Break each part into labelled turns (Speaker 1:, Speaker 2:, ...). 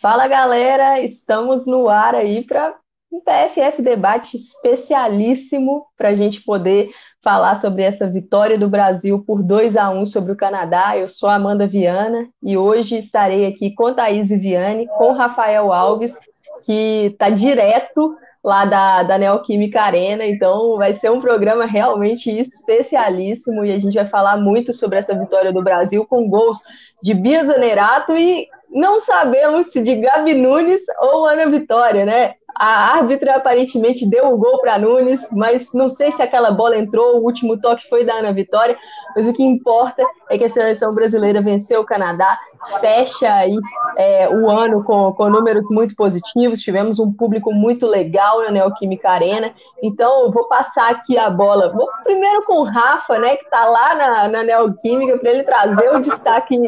Speaker 1: Fala galera, estamos no ar aí para um PFF debate especialíssimo para a gente poder falar sobre essa vitória do Brasil por 2 a 1 sobre o Canadá. Eu sou Amanda Viana e hoje estarei aqui com Thaís Viviane, com Rafael Alves, que está direto lá da, da Neoquímica Arena, então vai ser um programa realmente especialíssimo e a gente vai falar muito sobre essa vitória do Brasil com gols de Bia Zanerato e não sabemos se de Gabi Nunes ou Ana Vitória, né? A árbitra aparentemente deu o um gol para Nunes, mas não sei se aquela bola entrou, o último toque foi da Ana Vitória, mas o que importa é que a seleção brasileira venceu o Canadá, fecha aí é, o ano com, com números muito positivos, tivemos um público muito legal na Neoquímica Arena, então eu vou passar aqui a bola, vou primeiro com o Rafa, né, que está lá na, na Neoquímica, para ele trazer o destaque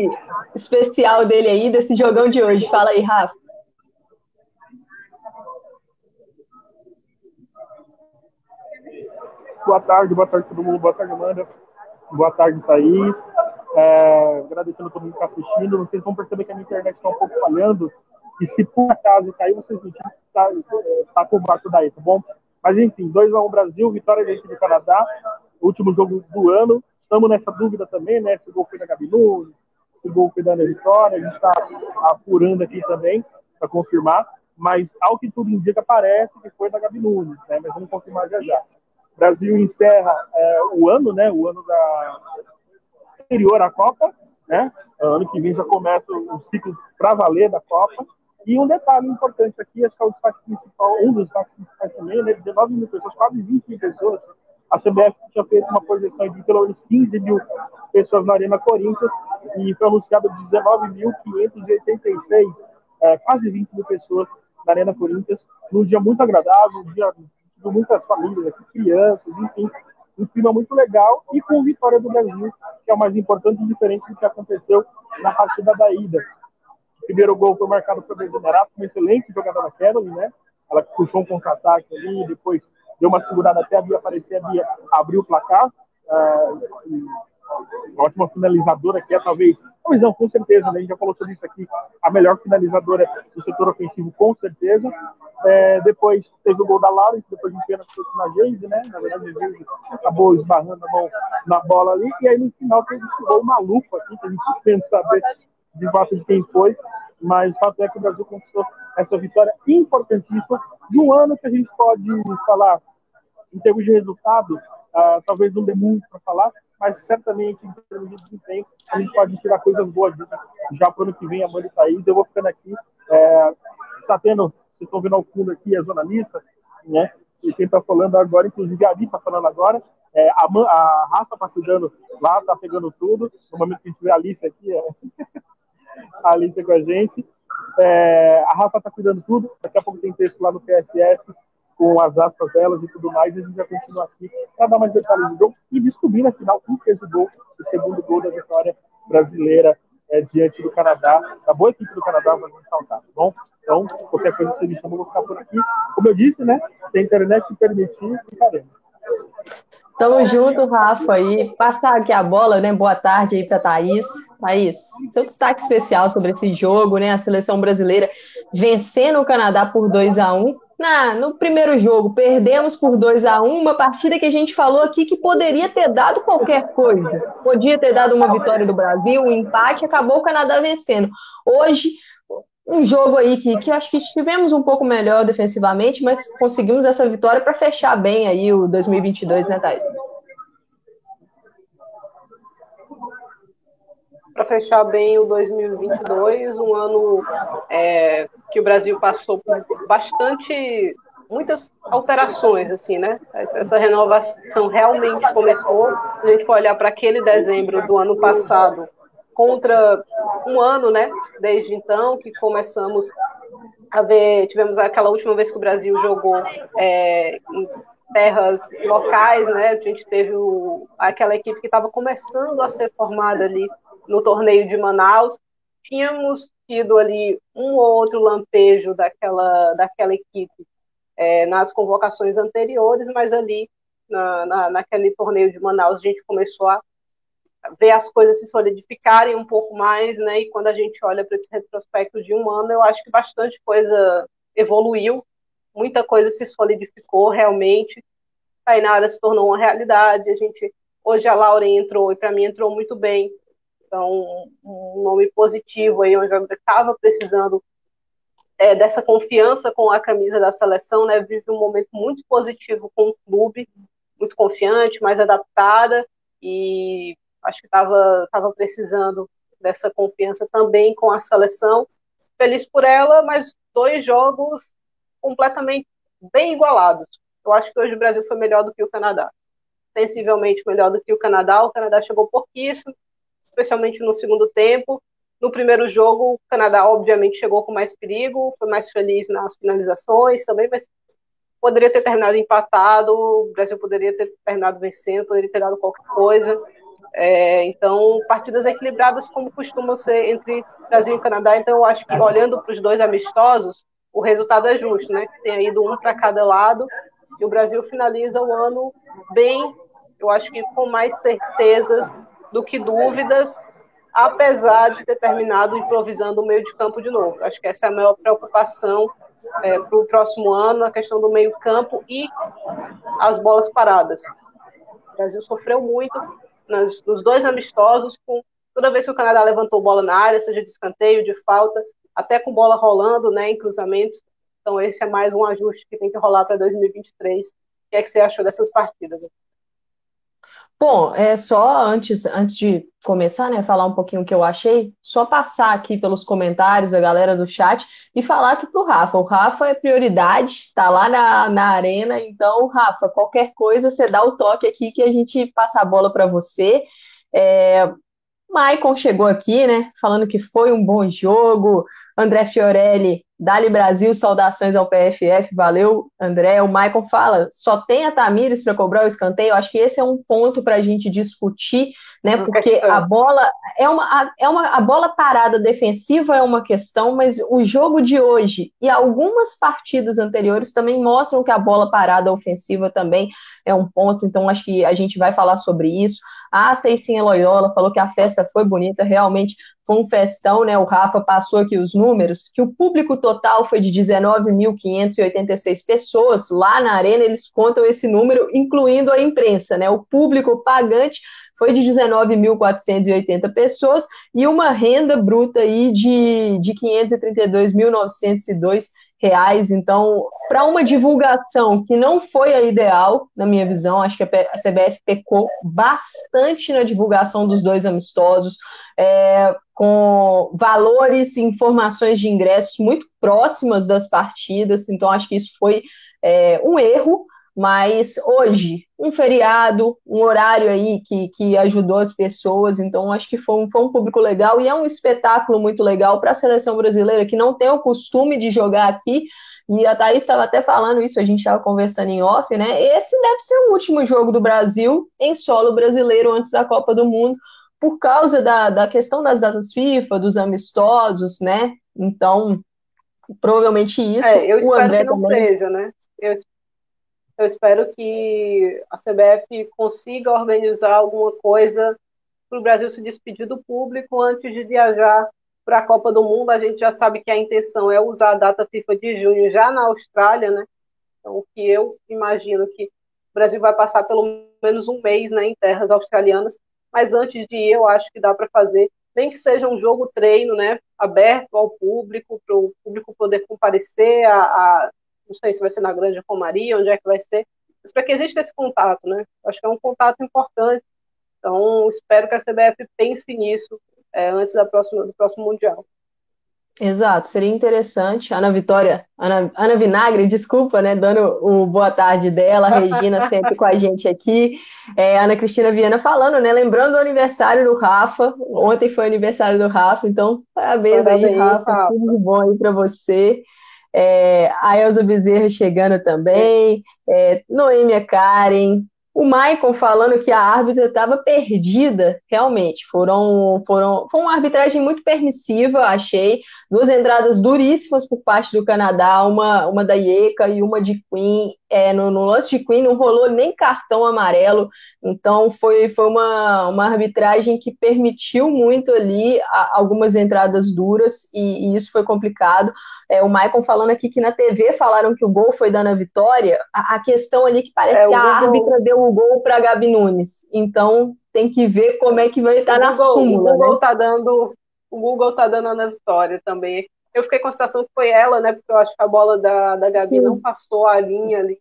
Speaker 1: especial dele aí, desse jogão de hoje. Fala aí, Rafa.
Speaker 2: Boa tarde, boa tarde todo mundo, boa tarde, Amanda. Boa tarde, Thaís. É, agradecendo a todo mundo que está assistindo. Vocês vão perceber que a minha internet está um pouco falhando. E se por acaso cair, vocês não está tá com o barco daí, tá bom? Mas enfim, 2x1 um Brasil, vitória dentro do Canadá, último jogo do ano. Estamos nessa dúvida também, né? Se o gol foi da Gabi Nunes, se o gol foi da Vitória. A gente está apurando aqui também para confirmar. Mas ao que tudo indica, parece que foi da Gabi Nunes, né? Mas vamos confirmar já já. Brasil encerra é, o ano, né? O ano da anterior à Copa, né? Ano que vem já começa o ciclo para valer da Copa. E um detalhe importante aqui, acho que é o destaque principal, um dos destaques principais também, né? 19 mil pessoas, quase 20 mil pessoas. A CBF tinha feito uma projeção de pelo menos 15 mil pessoas na Arena Corinthians e foi anunciado 19.586, é, quase 20 mil pessoas na Arena Corinthians, num dia muito agradável, um dia de muitas famílias aqui, crianças, enfim, um clima muito legal e com vitória do Brasil, que é o mais importante e diferente do que aconteceu na partida da ida. O primeiro gol foi marcado pelo Benzenerato, uma excelente jogada da Kelly, né? Ela puxou um contra-ataque ali, depois deu uma segurada até a Bia aparecer, a Bia abriu o placar. Uh, uma ótima finalizadora que é talvez, não, com certeza, né? a gente já falou sobre isso aqui, a melhor finalizadora do setor ofensivo, com certeza. É, depois teve o gol da Laura, depois pena que na Geise, né? Na verdade, a Geise acabou esbarrando a mão na bola ali, e aí no final teve esse gol maluco aqui, que a gente tenta saber de fato de quem foi, mas o fato é que o Brasil conquistou essa vitória importantíssima de um ano que a gente pode falar, em termos de resultado, uh, talvez não dê muito para falar, mas certamente em termos de desempenho a gente pode tirar coisas boas disso. Já para o ano que vem, a Mãe Thaís, eu vou ficando aqui. Está é, tendo, vocês estão vendo ao fundo aqui a jornalista, né? E quem está falando agora, inclusive a Ari está falando agora. É, a, a Rafa está cuidando lá, está pegando tudo. No momento que a gente vê a Alice aqui, é... a Alice com a gente. É, a Rafa está cuidando tudo. Daqui a pouco tem texto lá no PSF com as aspas delas e tudo mais, e a gente já continua aqui para dar mais detalhes do jogo e descobrir, afinal, quem fez o gol, o segundo gol da vitória brasileira é, diante do Canadá, da boa equipe do Canadá, vamos ressaltar, tá bom? Então, qualquer coisa você me chama, eu vou ficar por aqui. Como eu disse, né? Se a internet permitir, ficaremos.
Speaker 1: Tamo junto, Rafa. E passar aqui a bola, né? Boa tarde aí para Thaís. Thaís, seu destaque especial sobre esse jogo, né? A seleção brasileira vencendo o Canadá por 2 a 1 na, no primeiro jogo, perdemos por 2 a 1 uma partida que a gente falou aqui que poderia ter dado qualquer coisa. Podia ter dado uma vitória do Brasil, um empate, acabou o Canadá vencendo. Hoje, um jogo aí que, que acho que estivemos um pouco melhor defensivamente, mas conseguimos essa vitória para fechar bem aí o 2022, né, Thais?
Speaker 3: para fechar bem o 2022, um ano é, que o Brasil passou por bastante muitas alterações assim, né? Essa renovação realmente começou. A gente for olhar para aquele dezembro do ano passado contra um ano, né? Desde então que começamos a ver, tivemos aquela última vez que o Brasil jogou é, em terras locais, né? A gente teve o, aquela equipe que estava começando a ser formada ali no torneio de Manaus. Tínhamos tido ali um ou outro lampejo daquela, daquela equipe é, nas convocações anteriores, mas ali na, na, naquele torneio de Manaus a gente começou a ver as coisas se solidificarem um pouco mais, né? E quando a gente olha para esse retrospecto de um ano, eu acho que bastante coisa evoluiu, muita coisa se solidificou realmente. A Inara se tornou uma realidade. A gente hoje a Lauren entrou e para mim entrou muito bem. Então, um nome positivo aí, onde eu estava precisando é, dessa confiança com a camisa da seleção, né? Vive um momento muito positivo com o clube, muito confiante, mais adaptada e acho que estava tava precisando dessa confiança também com a seleção. Feliz por ela, mas dois jogos completamente bem igualados. Eu acho que hoje o Brasil foi melhor do que o Canadá. Sensivelmente melhor do que o Canadá. O Canadá chegou pouquíssimo, especialmente no segundo tempo. No primeiro jogo, o Canadá obviamente chegou com mais perigo, foi mais feliz nas finalizações também, mas poderia ter terminado empatado, o Brasil poderia ter terminado vencendo, poderia ter dado qualquer coisa. É, então, partidas equilibradas como costumam ser entre Brasil e Canadá. Então, eu acho que olhando para os dois amistosos, o resultado é justo, né? Tem ido um para cada lado e o Brasil finaliza o ano bem, eu acho que com mais certezas do que dúvidas, apesar de ter terminado improvisando o meio de campo de novo. Acho que essa é a maior preocupação é, para o próximo ano, a questão do meio campo e as bolas paradas. O Brasil sofreu muito nas, nos dois amistosos, com toda vez que o Canadá levantou bola na área, seja de escanteio, de falta, até com bola rolando, né, em cruzamentos. Então esse é mais um ajuste que tem que rolar para 2023. O que é que você achou dessas partidas?
Speaker 1: Bom, é só antes, antes de começar, né, falar um pouquinho o que eu achei, só passar aqui pelos comentários, a galera do chat, e falar aqui pro Rafa. O Rafa é prioridade, está lá na, na arena, então, Rafa, qualquer coisa, você dá o toque aqui que a gente passa a bola para você. É, Maicon chegou aqui, né, falando que foi um bom jogo. André Fiorelli, Dali Brasil, saudações ao PFF, valeu, André. O Maicon fala, só tem a Tamires para cobrar o escanteio. Acho que esse é um ponto para a gente discutir, né? Porque a bola é uma, é uma a bola parada defensiva é uma questão, mas o jogo de hoje e algumas partidas anteriores também mostram que a bola parada ofensiva também é um ponto. Então acho que a gente vai falar sobre isso. A Ceicinha Loyola falou que a festa foi bonita, realmente foi um festão, né? O Rafa passou aqui os números, que o público total foi de 19.586 pessoas lá na arena, eles contam esse número, incluindo a imprensa, né? O público pagante foi de 19.480 pessoas e uma renda bruta aí de, de 532.902 reais. Então, para uma divulgação que não foi a ideal, na minha visão, acho que a CBF pecou bastante na divulgação dos dois amistosos, é, com valores e informações de ingressos muito próximas das partidas. Então, acho que isso foi é, um erro. Mas hoje, um feriado, um horário aí que, que ajudou as pessoas, então acho que foi um, foi um público legal e é um espetáculo muito legal para a seleção brasileira que não tem o costume de jogar aqui. E a Thaís estava até falando isso, a gente estava conversando em off, né? Esse deve ser o último jogo do Brasil em solo brasileiro antes da Copa do Mundo, por causa da, da questão das datas FIFA, dos amistosos, né? Então, provavelmente isso.
Speaker 3: É, eu espero que não também... seja, né? Eu eu espero que a CBF consiga organizar alguma coisa para o Brasil se despedir do público antes de viajar para a Copa do Mundo. A gente já sabe que a intenção é usar a data FIFA de junho já na Austrália, né? Então, o que eu imagino que o Brasil vai passar pelo menos um mês né, em terras australianas, mas antes de ir, eu acho que dá para fazer, nem que seja um jogo treino, né, aberto ao público, para o público poder comparecer a, a não sei se vai ser na Grande Romaria, onde é que vai ser, mas para que exista esse contato, né? Acho que é um contato importante. Então, espero que a CBF pense nisso é, antes da próxima, do próximo Mundial.
Speaker 1: Exato, seria interessante. Ana Vitória, Ana, Ana Vinagre, desculpa, né? Dando o boa tarde dela, a Regina sempre com a gente aqui. É, Ana Cristina Viana falando, né? Lembrando o aniversário do Rafa. Ontem foi o aniversário do Rafa, então parabéns, parabéns aí, Rafa. Rafa. Tudo de bom aí para você. É, a Elza Bezerra chegando também, é, Noêmia Karen, o Michael falando que a árbitra estava perdida, realmente. Foram, foram, foi uma arbitragem muito permissiva, achei. Duas entradas duríssimas por parte do Canadá, uma, uma da Ieca e uma de Queen. É, no, no, lance de Queen não rolou nem cartão amarelo, então foi, foi uma, uma arbitragem que permitiu muito ali a, algumas entradas duras e, e, isso foi complicado. É, o Michael falando aqui que na TV falaram que o gol foi dando a vitória, a, a questão ali que parece é, que a árbitra deu o gol para Gabi Nunes. Então tem que ver como é que vai estar na súmula.
Speaker 3: O Google
Speaker 1: né?
Speaker 3: tá dando, o Google tá dando a vitória também. Eu fiquei com a sensação que foi ela, né? Porque eu acho que a bola da, da Gabi Sim. não passou a linha ali.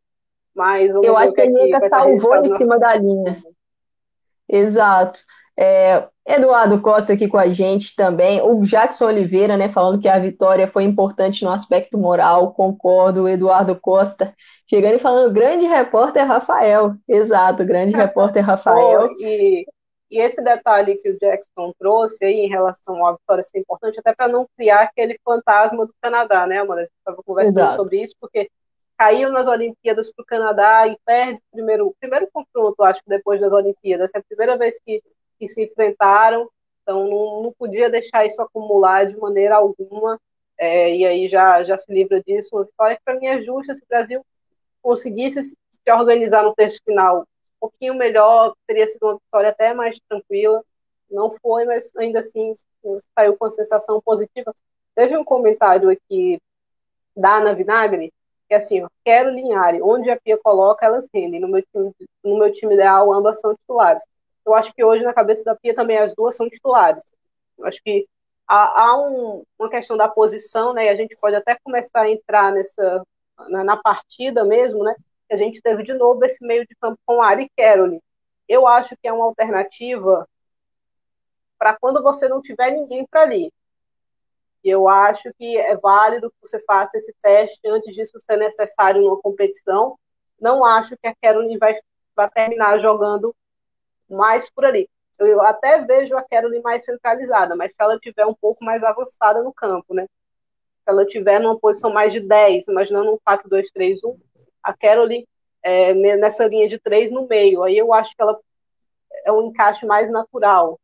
Speaker 3: Mas
Speaker 1: eu acho que a Nica salvou em cima da linha. Exato. É, Eduardo Costa aqui com a gente também. O Jackson Oliveira, né, falando que a vitória foi importante no aspecto moral. Concordo. Eduardo Costa chegando e falando, grande repórter Rafael. Exato, grande repórter Rafael.
Speaker 3: Oh, e, e, esse detalhe que o Jackson trouxe aí em relação à vitória ser importante, até para não criar aquele fantasma do Canadá, né, Amanda? A gente estava conversando Exato. sobre isso, porque caiu nas Olimpíadas para o Canadá e perde o primeiro, primeiro confronto, acho que depois das Olimpíadas. É a primeira vez que, que se enfrentaram, então não, não podia deixar isso acumular de maneira alguma. É, e aí já, já se livra disso. Uma vitória que para mim é justa se o Brasil conseguisse se organizar no terço final um pouquinho melhor, teria sido uma vitória até mais tranquila. Não foi, mas ainda assim saiu com a sensação positiva. Teve um comentário aqui da Ana Vinagre, que é assim, ó, quero Linhari, onde a Pia coloca, elas rendem. No meu, time, no meu time ideal, ambas são titulares. Eu acho que hoje, na cabeça da Pia, também as duas são titulares. Eu acho que há, há um, uma questão da posição, né, e a gente pode até começar a entrar nessa na, na, partida mesmo, né? A gente teve de novo esse meio de campo com Ari Caroli. Eu acho que é uma alternativa para quando você não tiver ninguém para ali. Eu acho que é válido que você faça esse teste antes disso ser necessário numa competição. Não acho que a Caroline vai, vai terminar jogando mais por ali. Eu até vejo a Caroline mais centralizada, mas se ela tiver um pouco mais avançada no campo, né? Se ela tiver numa posição mais de 10, imaginando um 4, 2, 3, 1, a Caroline é, nessa linha de 3 no meio. Aí eu acho que ela é um encaixe mais natural,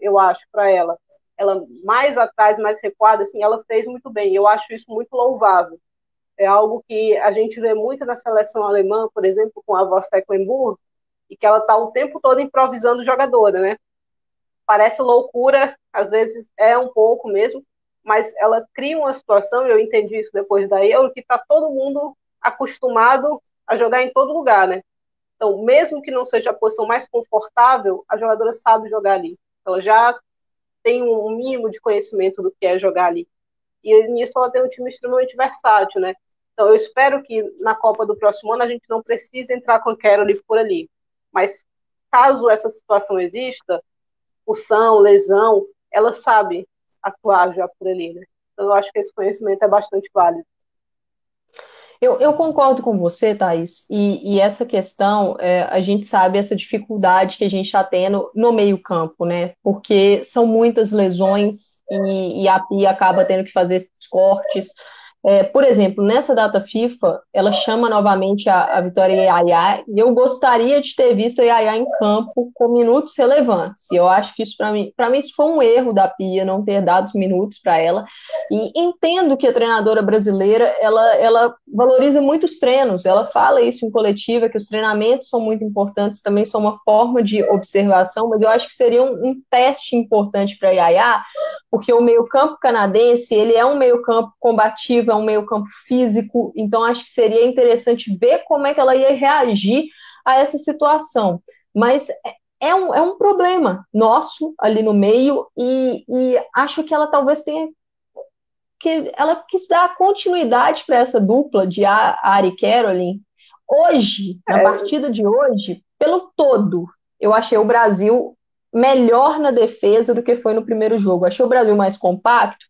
Speaker 3: eu acho, para ela. Ela mais atrás, mais recuada, assim, ela fez muito bem. Eu acho isso muito louvável. É algo que a gente vê muito na seleção alemã, por exemplo, com a Voss Tecklenburg, e que ela está o tempo todo improvisando jogadora, né? Parece loucura, às vezes é um pouco mesmo, mas ela cria uma situação, eu entendi isso depois da Euro, que está todo mundo acostumado a jogar em todo lugar, né? Então, mesmo que não seja a posição mais confortável, a jogadora sabe jogar ali. Ela já tem um mínimo de conhecimento do que é jogar ali. E nisso ela tem um time extremamente versátil, né? Então, eu espero que na Copa do próximo ano a gente não precise entrar com a Carol por ali. Mas caso essa situação exista, pulsão, lesão, ela sabe atuar já por ali, né? Então, eu acho que esse conhecimento é bastante válido.
Speaker 1: Eu, eu concordo com você, Thais, e, e essa questão, é, a gente sabe essa dificuldade que a gente está tendo no meio-campo, né? Porque são muitas lesões e, e a Pia acaba tendo que fazer esses cortes. É, por exemplo, nessa data FIFA, ela chama novamente a, a Vitória Yaya, e eu gostaria de ter visto a Yaya em campo com minutos relevantes. E eu acho que isso, para mim, para mim, isso foi um erro da Pia não ter dado os minutos para ela. E entendo que a treinadora brasileira ela, ela valoriza muitos treinos, ela fala isso em coletiva, que os treinamentos são muito importantes, também são uma forma de observação, mas eu acho que seria um, um teste importante para a Yaya, porque o meio-campo canadense ele é um meio-campo combativo, é um meio-campo físico, então acho que seria interessante ver como é que ela ia reagir a essa situação. Mas é um, é um problema nosso ali no meio, e, e acho que ela talvez tenha que ela quis dar continuidade para essa dupla de Ari e Caroline. Hoje, na é. partida de hoje, pelo todo, eu achei o Brasil melhor na defesa do que foi no primeiro jogo. Achei o Brasil mais compacto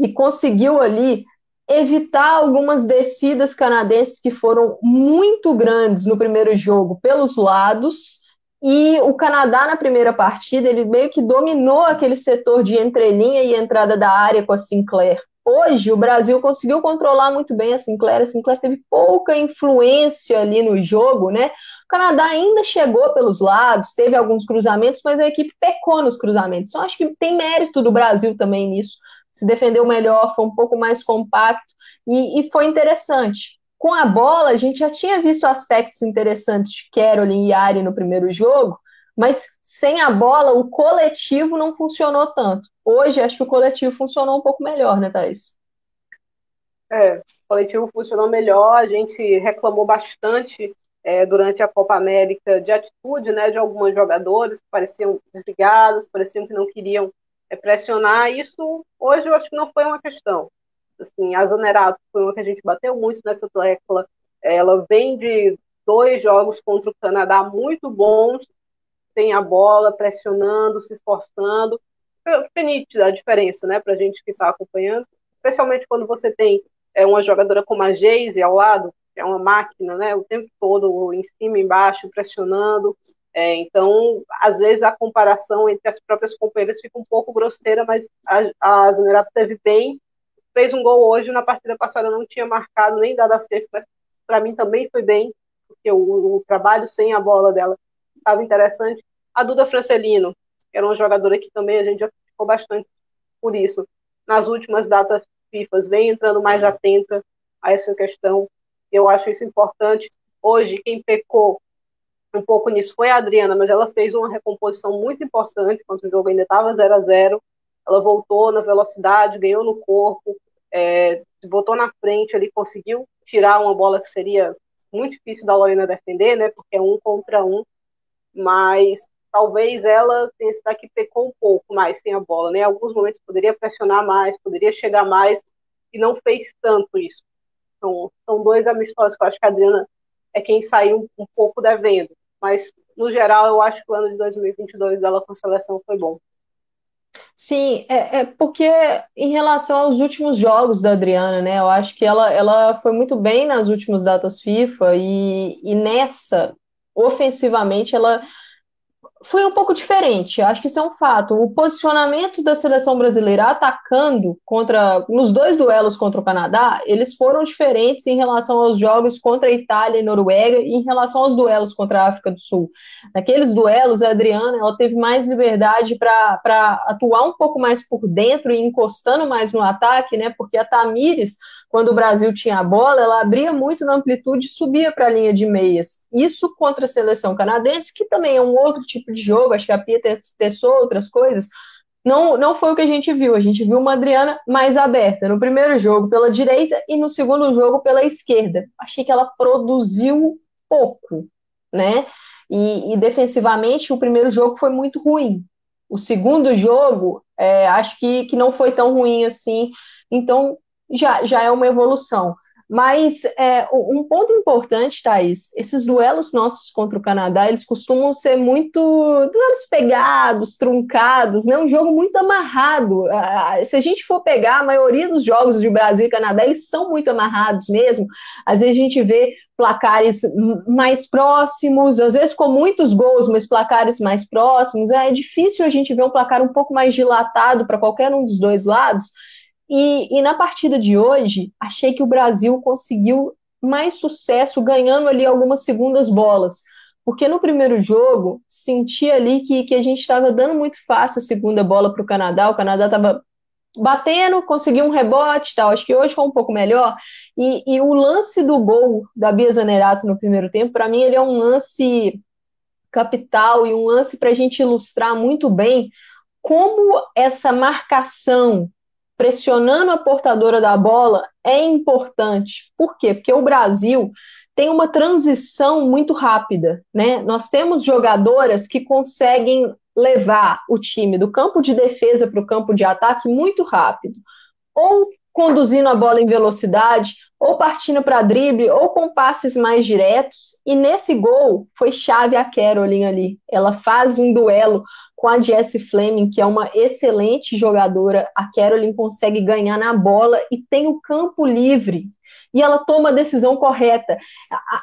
Speaker 1: e conseguiu ali evitar algumas descidas canadenses que foram muito grandes no primeiro jogo pelos lados. E o Canadá, na primeira partida, ele meio que dominou aquele setor de entrelinha e entrada da área com a Sinclair. hoje o Brasil conseguiu controlar muito bem a Sinclair. A Sinclair teve pouca influência ali no jogo, né? O Canadá ainda chegou pelos lados, teve alguns cruzamentos, mas a equipe pecou nos cruzamentos. Então, acho que tem mérito do Brasil também nisso. Se defendeu melhor, foi um pouco mais compacto e, e foi interessante. Com a bola, a gente já tinha visto aspectos interessantes de Caroline e Ari no primeiro jogo, mas sem a bola, o coletivo não funcionou tanto. Hoje, acho que o coletivo funcionou um pouco melhor, né, Thaís?
Speaker 3: É, o coletivo funcionou melhor, a gente reclamou bastante é, durante a Copa América de atitude né, de algumas jogadoras que pareciam desligadas, pareciam que não queriam é, pressionar. Isso hoje eu acho que não foi uma questão. Assim, a Zanerato foi uma que a gente bateu muito nessa tecla. Ela vem de dois jogos contra o Canadá muito bons, tem a bola, pressionando, se esforçando. Foi nítida a diferença, né, para a gente que está acompanhando, especialmente quando você tem é, uma jogadora como a Geise ao lado, que é uma máquina, né, o tempo todo em cima, embaixo, pressionando. É, então, às vezes a comparação entre as próprias companheiras fica um pouco grosseira, mas a, a Zanerato teve bem, fez um gol hoje, na partida passada não tinha marcado nem dado assistência, mas para mim também foi bem, porque o, o trabalho sem a bola dela estava interessante. A Duda Francelino, que era uma jogadora que também a gente já ficou bastante por isso. Nas últimas datas FIFA, vem entrando mais atenta a essa questão. Eu acho isso importante. Hoje, quem pecou um pouco nisso foi a Adriana, mas ela fez uma recomposição muito importante quando o jogo ainda estava 0 a 0 Ela voltou na velocidade, ganhou no corpo, é, botou na frente ali, conseguiu tirar uma bola que seria muito difícil da Lorena defender, né? Porque é um contra um mas talvez ela tenha sido que pecou um pouco mais sem a bola, né? Em alguns momentos poderia pressionar mais, poderia chegar mais e não fez tanto isso. Então, são dois amistosos que eu acho que a Adriana é quem saiu um, pouco devendo, mas no geral eu acho que o ano de 2022 dela com a seleção foi bom.
Speaker 1: Sim, é, é, porque em relação aos últimos jogos da Adriana, né? Eu acho que ela, ela foi muito bem nas últimas datas FIFA e, e nessa ofensivamente ela foi um pouco diferente. Acho que isso é um fato. O posicionamento da seleção brasileira atacando contra nos dois duelos contra o Canadá, eles foram diferentes em relação aos jogos contra a Itália e Noruega e em relação aos duelos contra a África do Sul. Naqueles duelos, a Adriana ela teve mais liberdade para atuar um pouco mais por dentro e encostando mais no ataque, né? Porque a Tamires quando o Brasil tinha a bola, ela abria muito na amplitude e subia para a linha de meias. Isso contra a seleção canadense, que também é um outro tipo de jogo, acho que a Pia testou outras coisas. Não, não foi o que a gente viu. A gente viu uma Adriana mais aberta no primeiro jogo pela direita e no segundo jogo pela esquerda. Achei que ela produziu pouco, né? E, e defensivamente, o primeiro jogo foi muito ruim. O segundo jogo, é, acho que, que não foi tão ruim assim. Então, já, já é uma evolução. Mas é, um ponto importante, Thaís, esses duelos nossos contra o Canadá, eles costumam ser muito duelos pegados, truncados, né? um jogo muito amarrado. Se a gente for pegar, a maioria dos jogos de Brasil e Canadá, eles são muito amarrados mesmo. Às vezes a gente vê placares mais próximos, às vezes com muitos gols, mas placares mais próximos. É difícil a gente ver um placar um pouco mais dilatado para qualquer um dos dois lados. E, e na partida de hoje, achei que o Brasil conseguiu mais sucesso ganhando ali algumas segundas bolas. Porque no primeiro jogo, senti ali que, que a gente estava dando muito fácil a segunda bola para o Canadá. O Canadá estava batendo, conseguiu um rebote tal. Acho que hoje foi um pouco melhor. E, e o lance do gol da Bia Zanerato no primeiro tempo, para mim, ele é um lance capital e um lance para a gente ilustrar muito bem como essa marcação pressionando a portadora da bola é importante. Por quê? Porque o Brasil tem uma transição muito rápida, né? Nós temos jogadoras que conseguem levar o time do campo de defesa para o campo de ataque muito rápido, ou conduzindo a bola em velocidade, ou partindo para drible, ou com passes mais diretos. E nesse gol foi chave a Caroline ali. Ela faz um duelo com a Jessie Fleming, que é uma excelente jogadora, a Caroline consegue ganhar na bola e tem o campo livre. e ela toma a decisão correta.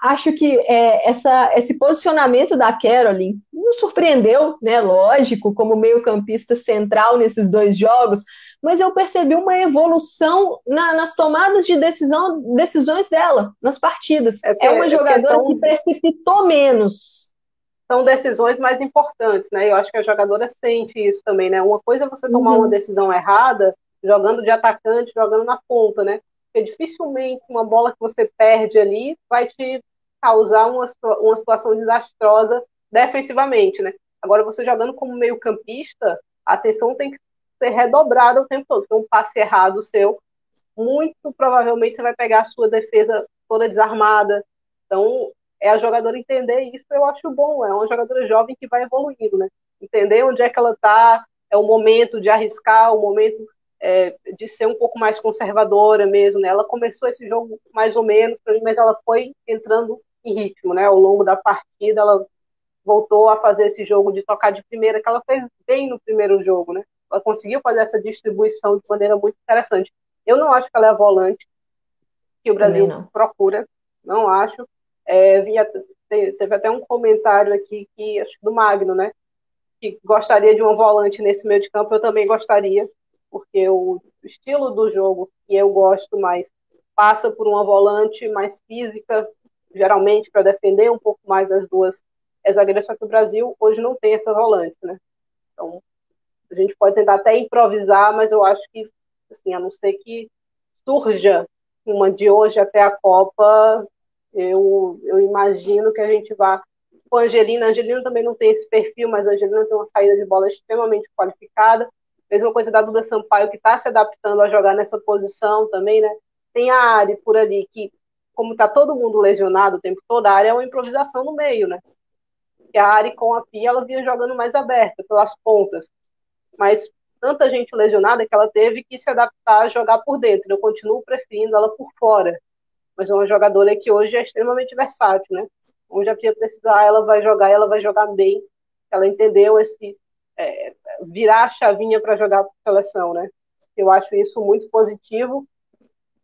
Speaker 1: Acho que é, essa, esse posicionamento da Caroline nos surpreendeu, né? Lógico, como meio-campista central nesses dois jogos, mas eu percebi uma evolução na, nas tomadas de decisão, decisões dela, nas partidas. É, é uma é jogadora que precipitou menos.
Speaker 3: São decisões mais importantes, né? Eu acho que a jogadora sente isso também, né? Uma coisa é você tomar uhum. uma decisão errada, jogando de atacante, jogando na ponta, né? Porque dificilmente uma bola que você perde ali vai te causar uma, uma situação desastrosa defensivamente, né? Agora, você jogando como meio-campista, a atenção tem que ser redobrada o tempo todo. Porque um passe errado seu, muito provavelmente você vai pegar a sua defesa toda desarmada. Então, é a jogadora entender isso, eu acho bom. É uma jogadora jovem que vai evoluindo, né? Entender onde é que ela está, é o momento de arriscar, o momento é, de ser um pouco mais conservadora mesmo, né? Ela começou esse jogo mais ou menos, mas ela foi entrando em ritmo, né? Ao longo da partida, ela voltou a fazer esse jogo de tocar de primeira, que ela fez bem no primeiro jogo, né? ela conseguiu fazer essa distribuição de maneira muito interessante. Eu não acho que ela é a volante que o Brasil não. procura, não acho. É, vinha, teve até um comentário aqui que acho do Magno, né? Que gostaria de uma volante nesse meio de campo. Eu também gostaria, porque o estilo do jogo que eu gosto mais passa por uma volante mais física, geralmente para defender um pouco mais as duas zagueiras. Só que o Brasil hoje não tem essa volante, né? Então a gente pode tentar até improvisar, mas eu acho que, assim, a não ser que surja uma de hoje até a Copa, eu, eu imagino que a gente vá com a Angelina. A Angelina também não tem esse perfil, mas a Angelina tem uma saída de bola extremamente qualificada. Mesma coisa da Duda Sampaio, que está se adaptando a jogar nessa posição também, né? Tem a Ari por ali, que, como está todo mundo lesionado o tempo todo, a área é uma improvisação no meio, né? E a Ari com a Pia, ela vinha jogando mais aberta, pelas pontas mas tanta gente lesionada que ela teve que se adaptar a jogar por dentro. Eu continuo preferindo ela por fora. Mas é uma jogadora que hoje é extremamente versátil, né? Onde a Pia precisar, ela vai jogar, ela vai jogar bem. Ela entendeu esse é, virar a chavinha para jogar por seleção, né? Eu acho isso muito positivo.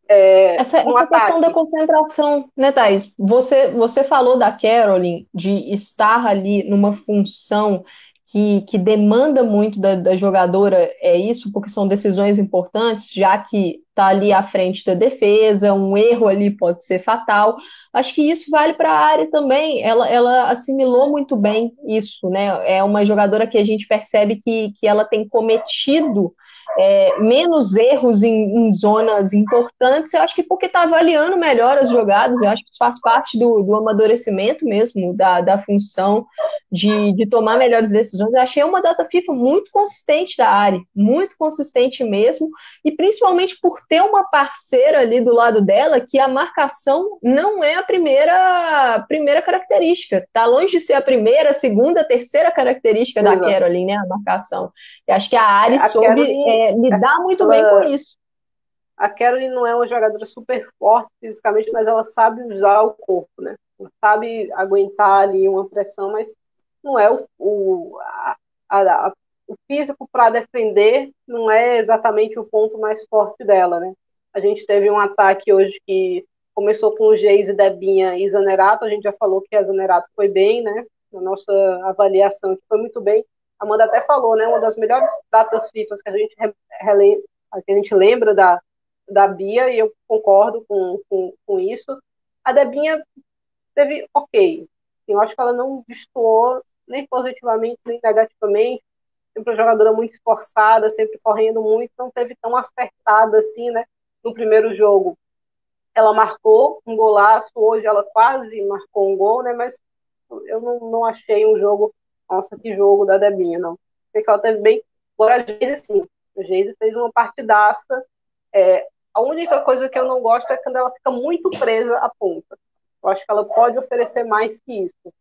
Speaker 1: É, essa, um essa questão da concentração, né, Thaís? Você, você falou da Caroline de estar ali numa função que, que demanda muito da, da, jogadora é isso, porque são decisões importantes, já que está ali à frente da defesa, um erro ali pode ser fatal. Acho que isso vale para a área também. Ela, ela assimilou muito bem isso, né? É uma jogadora que a gente percebe que, que ela tem cometido é, menos erros em, em, zonas importantes, eu acho que porque está avaliando melhor as jogadas, eu acho que isso faz parte do, do amadurecimento mesmo, da, da função de, de tomar melhores decisões. Eu achei uma data FIFA muito consistente da área, muito consistente mesmo, e principalmente por ter uma parceira ali do lado dela que a marcação não é a primeira, primeira característica, está longe de ser a primeira, segunda, terceira característica Exato. da Caroline, né, a marcação. Eu acho que a área é, soube. É, lidar muito ela, bem com isso.
Speaker 3: A Caroline não é uma jogadora super forte fisicamente, mas ela sabe usar o corpo, né? Ela sabe aguentar ali uma pressão, mas não é o, o, a, a, o físico para defender, não é exatamente o ponto mais forte dela, né? A gente teve um ataque hoje que começou com o Geise, Debinha e Zanerato. A gente já falou que a Zanerato foi bem, né? Na nossa avaliação, que foi muito bem. Amanda até falou, né? Uma das melhores datas FIFA que a gente, que a gente lembra da, da Bia, e eu concordo com, com, com isso. A Debinha teve ok. Eu acho que ela não destoou nem positivamente, nem negativamente. Sempre uma jogadora muito esforçada, sempre correndo muito, não teve tão acertada assim, né? No primeiro jogo. Ela marcou um golaço, hoje ela quase marcou um gol, né? Mas eu não, não achei um jogo nossa, que jogo da Debinha, não. Sei que ela teve bem. Agora a Geise, sim. A Geise fez uma partidaça. É, a única coisa que eu não gosto é quando ela fica muito presa à ponta. Eu acho que ela pode oferecer mais que isso.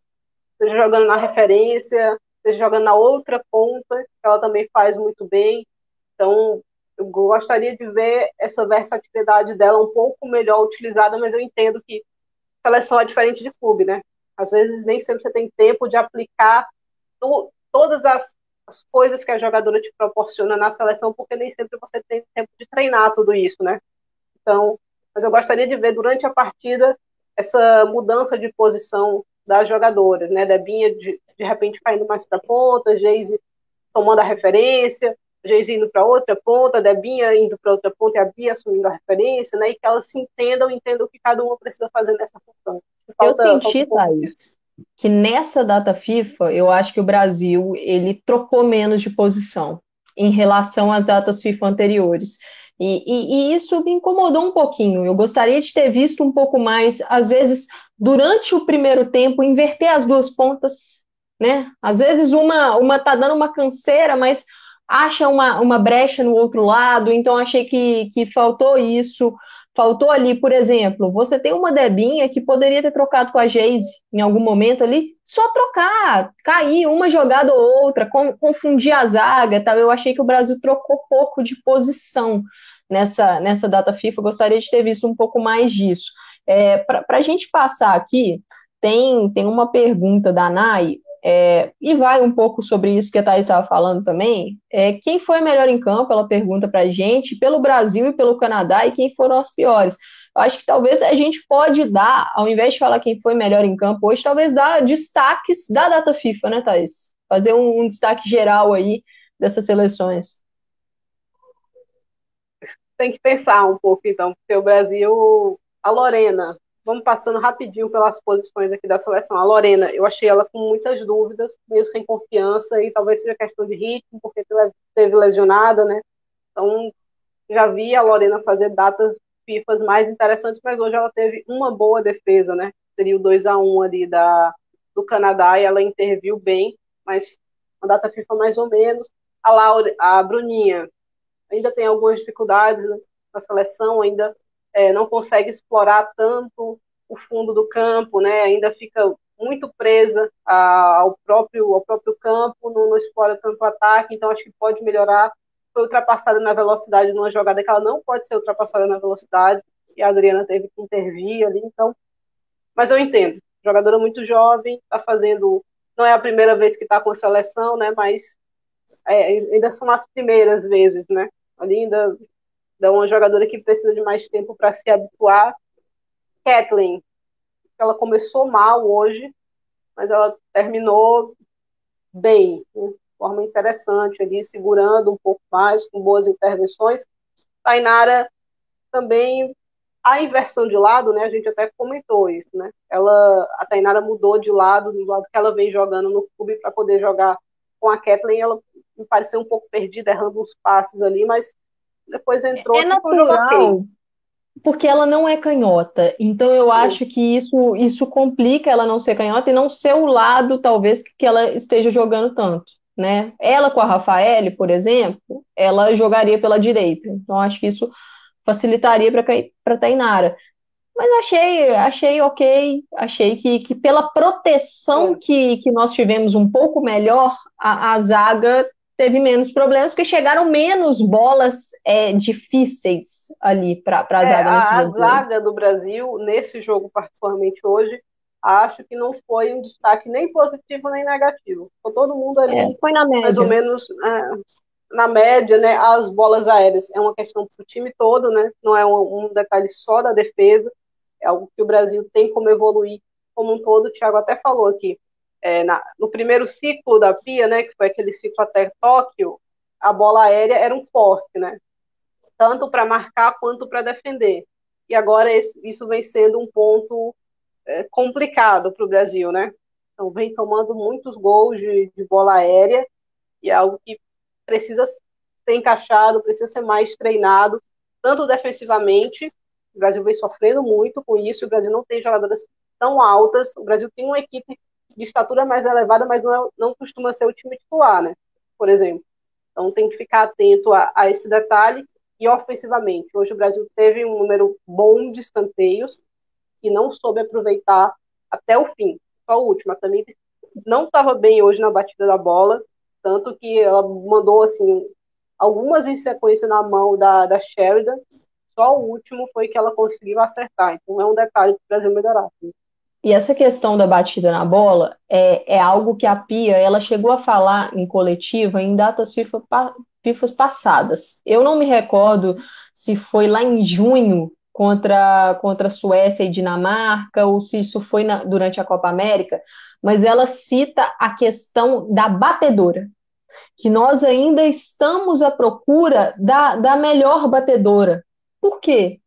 Speaker 3: Seja jogando na referência, seja jogando na outra ponta, que ela também faz muito bem. Então, eu gostaria de ver essa versatilidade dela um pouco melhor utilizada, mas eu entendo que seleção é diferente de clube, né? Às vezes nem sempre você tem tempo de aplicar tu, todas as, as, coisas que a jogadora te proporciona na seleção, porque nem sempre você tem tempo de treinar tudo isso, né? Então, mas eu gostaria de ver durante a partida essa mudança de posição das jogadoras, né? Debinha de, de repente caindo mais para ponta, Geise tomando a referência, Geise indo para outra ponta, Debinha indo para outra ponta e a Bia assumindo a referência, né? E que elas se entendam, entendam o que cada uma precisa fazer nessa função.
Speaker 1: Falta, eu senti, Thaís, que nessa data FIFA, eu acho que o Brasil ele trocou menos de posição em relação às datas FIFA anteriores. E, e, e, isso me incomodou um pouquinho. Eu gostaria de ter visto um pouco mais, às vezes, durante o primeiro tempo, inverter as duas pontas, né? Às vezes uma uma tá dando uma canseira, mas acha uma, uma brecha no outro lado, então achei que, que faltou isso. Faltou ali, por exemplo, você tem uma Debinha que poderia ter trocado com a Geise em algum momento ali, só trocar, cair uma jogada ou outra, confundir a zaga, tal. Eu achei que o Brasil trocou pouco de posição nessa, nessa data FIFA, eu gostaria de ter visto um pouco mais disso. É, Para a gente passar aqui, tem, tem uma pergunta da Nai, é, e vai um pouco sobre isso que a Thais estava falando também. É, quem foi melhor em campo? Ela pergunta para a gente, pelo Brasil e pelo Canadá, e quem foram as piores. Eu acho que talvez a gente pode dar, ao invés de falar quem foi melhor em campo hoje, talvez dar destaques da data FIFA, né, Thais? Fazer um, um destaque geral aí dessas seleções.
Speaker 3: Tem que pensar um pouco, então, porque o Brasil, a Lorena, vamos passando rapidinho pelas posições aqui da seleção. A Lorena, eu achei ela com muitas dúvidas, meio sem confiança, e talvez seja questão de ritmo, porque teve lesionada, né? Então, já vi a Lorena fazer datas FIFAs mais interessantes, mas hoje ela teve uma boa defesa, né? Seria o 2 a 1 ali da, do Canadá, e ela interviu bem, mas uma data FIFA mais ou menos. A, Laura, a Bruninha ainda tem algumas dificuldades né, na seleção, ainda é, não consegue explorar tanto o fundo do campo, né? Ainda fica muito presa ao próprio ao próprio campo, não, não explora tanto o ataque, então acho que pode melhorar. Foi ultrapassada na velocidade numa jogada que ela não pode ser ultrapassada na velocidade e a Adriana teve que intervir ali, então. Mas eu entendo, jogadora muito jovem, está fazendo, não é a primeira vez que está com a seleção, né? Mas é, ainda são as primeiras vezes, né? Ali ainda da uma jogadora que precisa de mais tempo para se habituar. Kathleen, ela começou mal hoje, mas ela terminou bem, de forma interessante ali, segurando um pouco mais, com boas intervenções. Tainara também a inversão de lado, né? A gente até comentou isso, né? Ela, a Tainara mudou de lado, do lado que ela vem jogando no clube para poder jogar com a Kathleen. Ela me pareceu um pouco perdida, errando uns passes ali, mas depois entrou.
Speaker 1: É natural, porque ela não é canhota. Então eu acho que isso, isso complica ela não ser canhota e não ser o lado, talvez, que ela esteja jogando tanto. Né? Ela com a Rafaele, por exemplo, ela jogaria pela direita. Então acho que isso facilitaria para a Tainara. Mas achei, achei ok, achei que, que pela proteção que, que nós tivemos um pouco melhor, a, a zaga teve menos problemas, porque chegaram menos bolas é, difíceis ali para a zaga.
Speaker 3: É, a, a zaga do Brasil, nesse jogo, particularmente hoje, acho que não foi um destaque nem positivo nem negativo. Ficou todo mundo ali, é,
Speaker 1: foi na média.
Speaker 3: mais ou menos é, na média, né? As bolas aéreas é uma questão para o time todo, né? Não é um, um, detalhe só da defesa, é algo que o Brasil tem como evoluir como um todo. O Thiago até falou aqui é, na, no primeiro ciclo da FIA, né, que foi aquele ciclo até Tóquio, a bola aérea era um forte, né? Tanto para marcar quanto para defender. E agora esse, isso vem sendo um ponto é, complicado para o Brasil, né? Então vem tomando muitos gols de, de bola aérea e é algo que precisa ser encaixado, precisa ser mais treinado, tanto defensivamente. O Brasil vem sofrendo muito com isso. O Brasil não tem jogadoras tão altas. O Brasil tem uma equipe de estatura mais elevada, mas não, é, não costuma ser o time titular, né? Por exemplo. Então tem que ficar atento a, a esse detalhe. E ofensivamente, hoje o Brasil teve um número bom de escanteios e não soube aproveitar até o fim. Só a também não estava bem hoje na batida da bola, tanto que ela mandou assim algumas em sequência na mão da, da Sheridan, só o último foi que ela conseguiu acertar. Então é um detalhe para o Brasil melhorar. Assim.
Speaker 1: E essa questão da batida na bola é, é algo que a Pia ela chegou a falar em coletiva em datas FIFA, FIFA passadas. Eu não me recordo se foi lá em junho contra, contra Suécia e Dinamarca, ou se isso foi na, durante a Copa América, mas ela cita a questão da batedora, que nós ainda estamos à procura da, da melhor batedora. Por quê?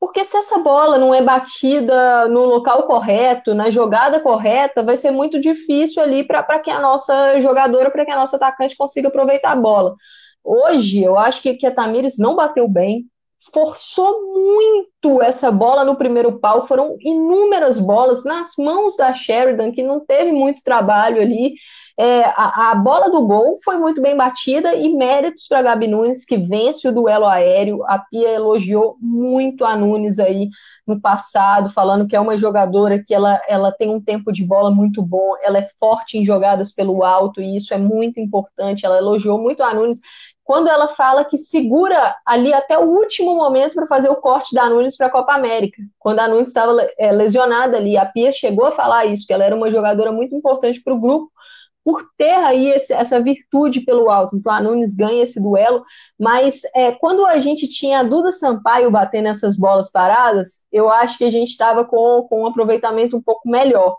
Speaker 1: Porque se essa bola não é batida no local correto, na jogada correta, vai ser muito difícil ali para que a nossa jogadora, para que a nossa atacante consiga aproveitar a bola. Hoje, eu acho que, que a Tamires não bateu bem, forçou muito essa bola no primeiro pau. Foram inúmeras bolas nas mãos da Sheridan, que não teve muito trabalho ali. É, a, a, bola do gol foi muito bem batida e méritos para Gabi Nunes, que vence o duelo aéreo. A Pia elogiou muito a Nunes aí no passado, falando que é uma jogadora que ela, ela tem um tempo de bola muito bom, ela é forte em jogadas pelo alto, e isso é muito importante. Ela elogiou muito a Nunes quando ela fala que segura ali até o último momento para fazer o corte da Nunes para a Copa América. Quando a Nunes estava é, lesionada ali, a Pia chegou a falar isso, que ela era uma jogadora muito importante para o grupo, por ter aí esse, essa virtude pelo alto. Então a Nunes ganha esse duelo, mas é, quando a gente tinha a Duda Sampaio batendo essas bolas paradas, eu acho que a gente estava com, com um aproveitamento um pouco melhor.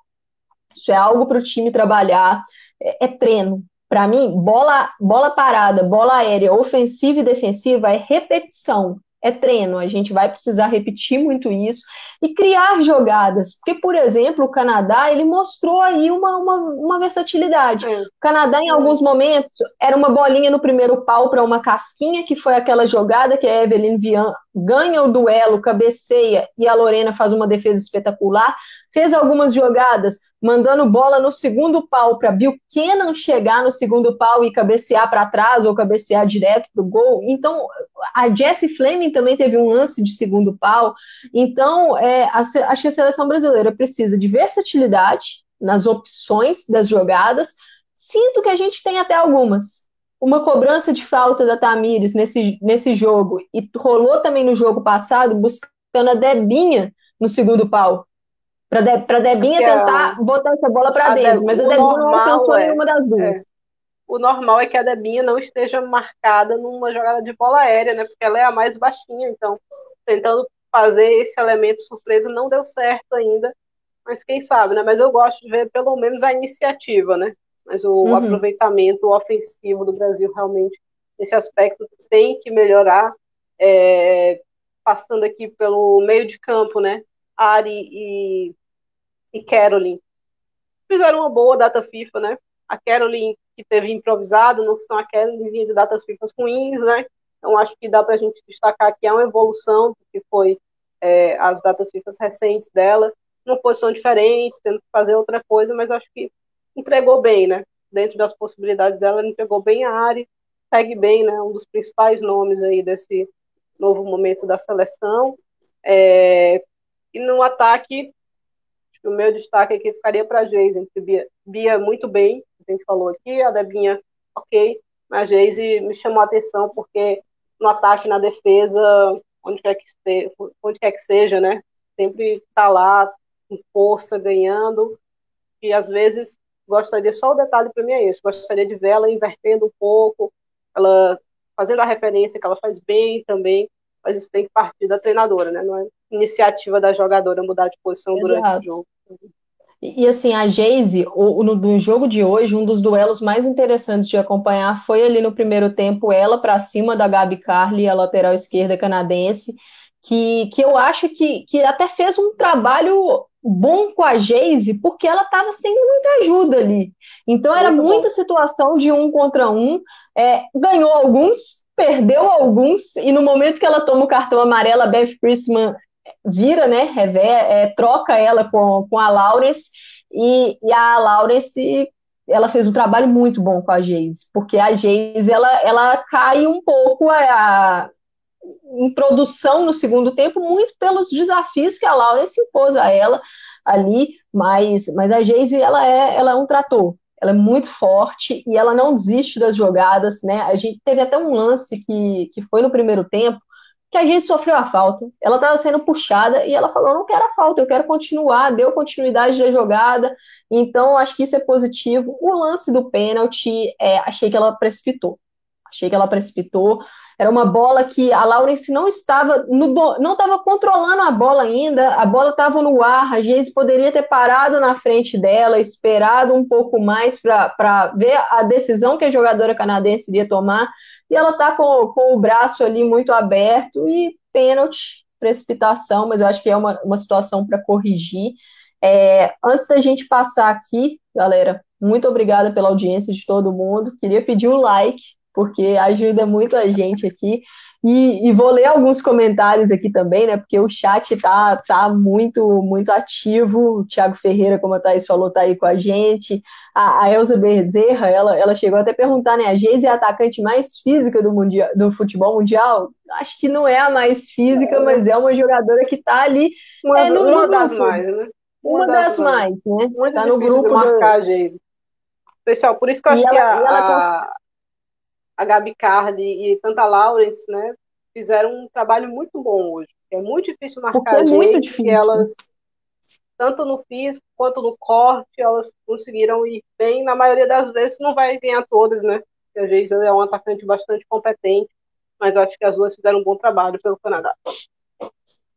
Speaker 1: Isso é algo para o time trabalhar, é, é treino, para mim, bola, bola parada, bola aérea, ofensiva e defensiva é repetição, é treino. A gente vai precisar repetir muito isso e criar jogadas. Porque, por exemplo, o Canadá, ele mostrou aí uma, uma, uma versatilidade. É. O Canadá, em alguns momentos, era uma bolinha no primeiro pau para uma casquinha, que foi aquela jogada que a Evelyn Vian ganha o duelo, cabeceia e a Lorena faz uma defesa espetacular. Fez algumas jogadas mandando bola no segundo pau para Bill Buchanan chegar no segundo pau e cabecear para trás ou cabecear direto para o gol. Então, a Jessie Fleming também teve um lance de segundo pau. Então, é, acho que a seleção brasileira precisa de versatilidade nas opções das jogadas. Sinto que a gente tem até algumas. Uma cobrança de falta da Tamires nesse, nesse jogo, e rolou também no jogo passado, buscando a Debinha no segundo pau para De, pra Debinha Porque tentar a, botar essa bola para dentro, De, mas a Debinha não alcançou é, nenhuma das duas. É.
Speaker 3: O normal é que a Debinha não esteja marcada numa jogada de bola aérea, né? Porque ela é a mais baixinha, então tentando fazer esse elemento surpresa não deu certo ainda, mas quem sabe, né? Mas eu gosto de ver pelo menos a iniciativa, né? Mas o uhum. aproveitamento ofensivo do Brasil realmente nesse aspecto tem que melhorar, é, passando aqui pelo meio de campo, né? Ari e e Caroline. Fizeram uma boa data FIFA, né? A Caroline, que teve improvisado, não são a Caroline vinha de datas FIFA ruins, né? Então, acho que dá para a gente destacar que é uma evolução do que foi é, as datas FIFA recentes dela, numa posição diferente, tendo que fazer outra coisa, mas acho que entregou bem, né? Dentro das possibilidades dela, entregou bem a área, segue bem, né? Um dos principais nomes aí desse novo momento da seleção. É, e no ataque, o meu destaque aqui ficaria para a Geise, Bia, Bia muito bem, a gente falou aqui, a Debinha ok, mas a Geise me chamou a atenção porque no ataque, na defesa, onde quer que, esteja, onde quer que seja, né? Sempre está lá, com força, ganhando, e às vezes gostaria, só o detalhe para mim é esse, gostaria de ver ela invertendo um pouco, ela fazendo a referência que ela faz bem também, mas isso tem que partir da treinadora, né? Não é iniciativa da jogadora mudar de posição Exato. durante o jogo.
Speaker 1: E, assim, a Jayce, no, no, jogo de hoje, um dos duelos mais interessantes de acompanhar foi ali no primeiro tempo, ela para cima da Gabi Carly, a lateral esquerda canadense, que, que eu acho que, que até fez um trabalho bom com a Jayce, porque ela estava sem muita ajuda ali. Então era Muito muita bom. situação de um contra um. É, ganhou alguns, perdeu alguns, e no momento que ela toma o cartão amarelo, a Beth Priestman vira, né, rever, é, troca ela com, com a Laurence, e, e a Laurence ela fez um trabalho muito bom com a Geise, porque a Geise ela, ela cai um pouco a, em produção no segundo tempo, muito pelos desafios que a Laurence impôs a ela ali, mas, mas a Geise ela é, ela é um trator, ela é muito forte e ela não desiste das jogadas, né? A gente teve até um lance que, que foi no primeiro tempo, que a gente sofreu a falta. Ela estava sendo puxada e ela falou: não quero a falta, eu quero continuar, deu continuidade da jogada. Então, acho que isso é positivo. O lance do pênalti, é, achei que ela precipitou. Achei que ela precipitou. Era uma bola que a Laurence não estava no, não estava controlando a bola ainda, a bola estava no ar, a Geise poderia ter parado na frente dela, esperado um pouco mais para ver a decisão que a jogadora canadense iria tomar, e ela está com, com o braço ali muito aberto e pênalti, precipitação, mas eu acho que é uma, uma situação para corrigir. É, antes da gente passar aqui, galera, muito obrigada pela audiência de todo mundo. Queria pedir um like porque ajuda muito a gente aqui. E, e, vou ler alguns comentários aqui também, né? Porque o chat tá, tá muito, muito ativo. O Thiago Ferreira, como a Thaís falou, tá aí com a gente. A, a Elza Bezerra, ela, ela chegou até a perguntar, né? A Geise é a atacante mais física do, mundial, do futebol mundial? Acho que não é a mais física, mas é uma jogadora que tá ali.
Speaker 3: Uma, é, no, uma das mais, né?
Speaker 1: Uma, uma das, das, mais, né?
Speaker 3: Muito tá no grupo de marcar do... Geise. Pessoal, por isso que eu acho ela, que a, a, Gabi Cardi e tanta Lawrence, né, fizeram um trabalho muito bom hoje. É muito difícil marcar Porque é muito gente, difícil. elas, tanto no físico quanto no corte, elas conseguiram ir bem. Na maioria das vezes não vai bem a todas, né? A Geisa é um atacante bastante competente, mas eu acho que as duas fizeram um bom trabalho pelo Canadá.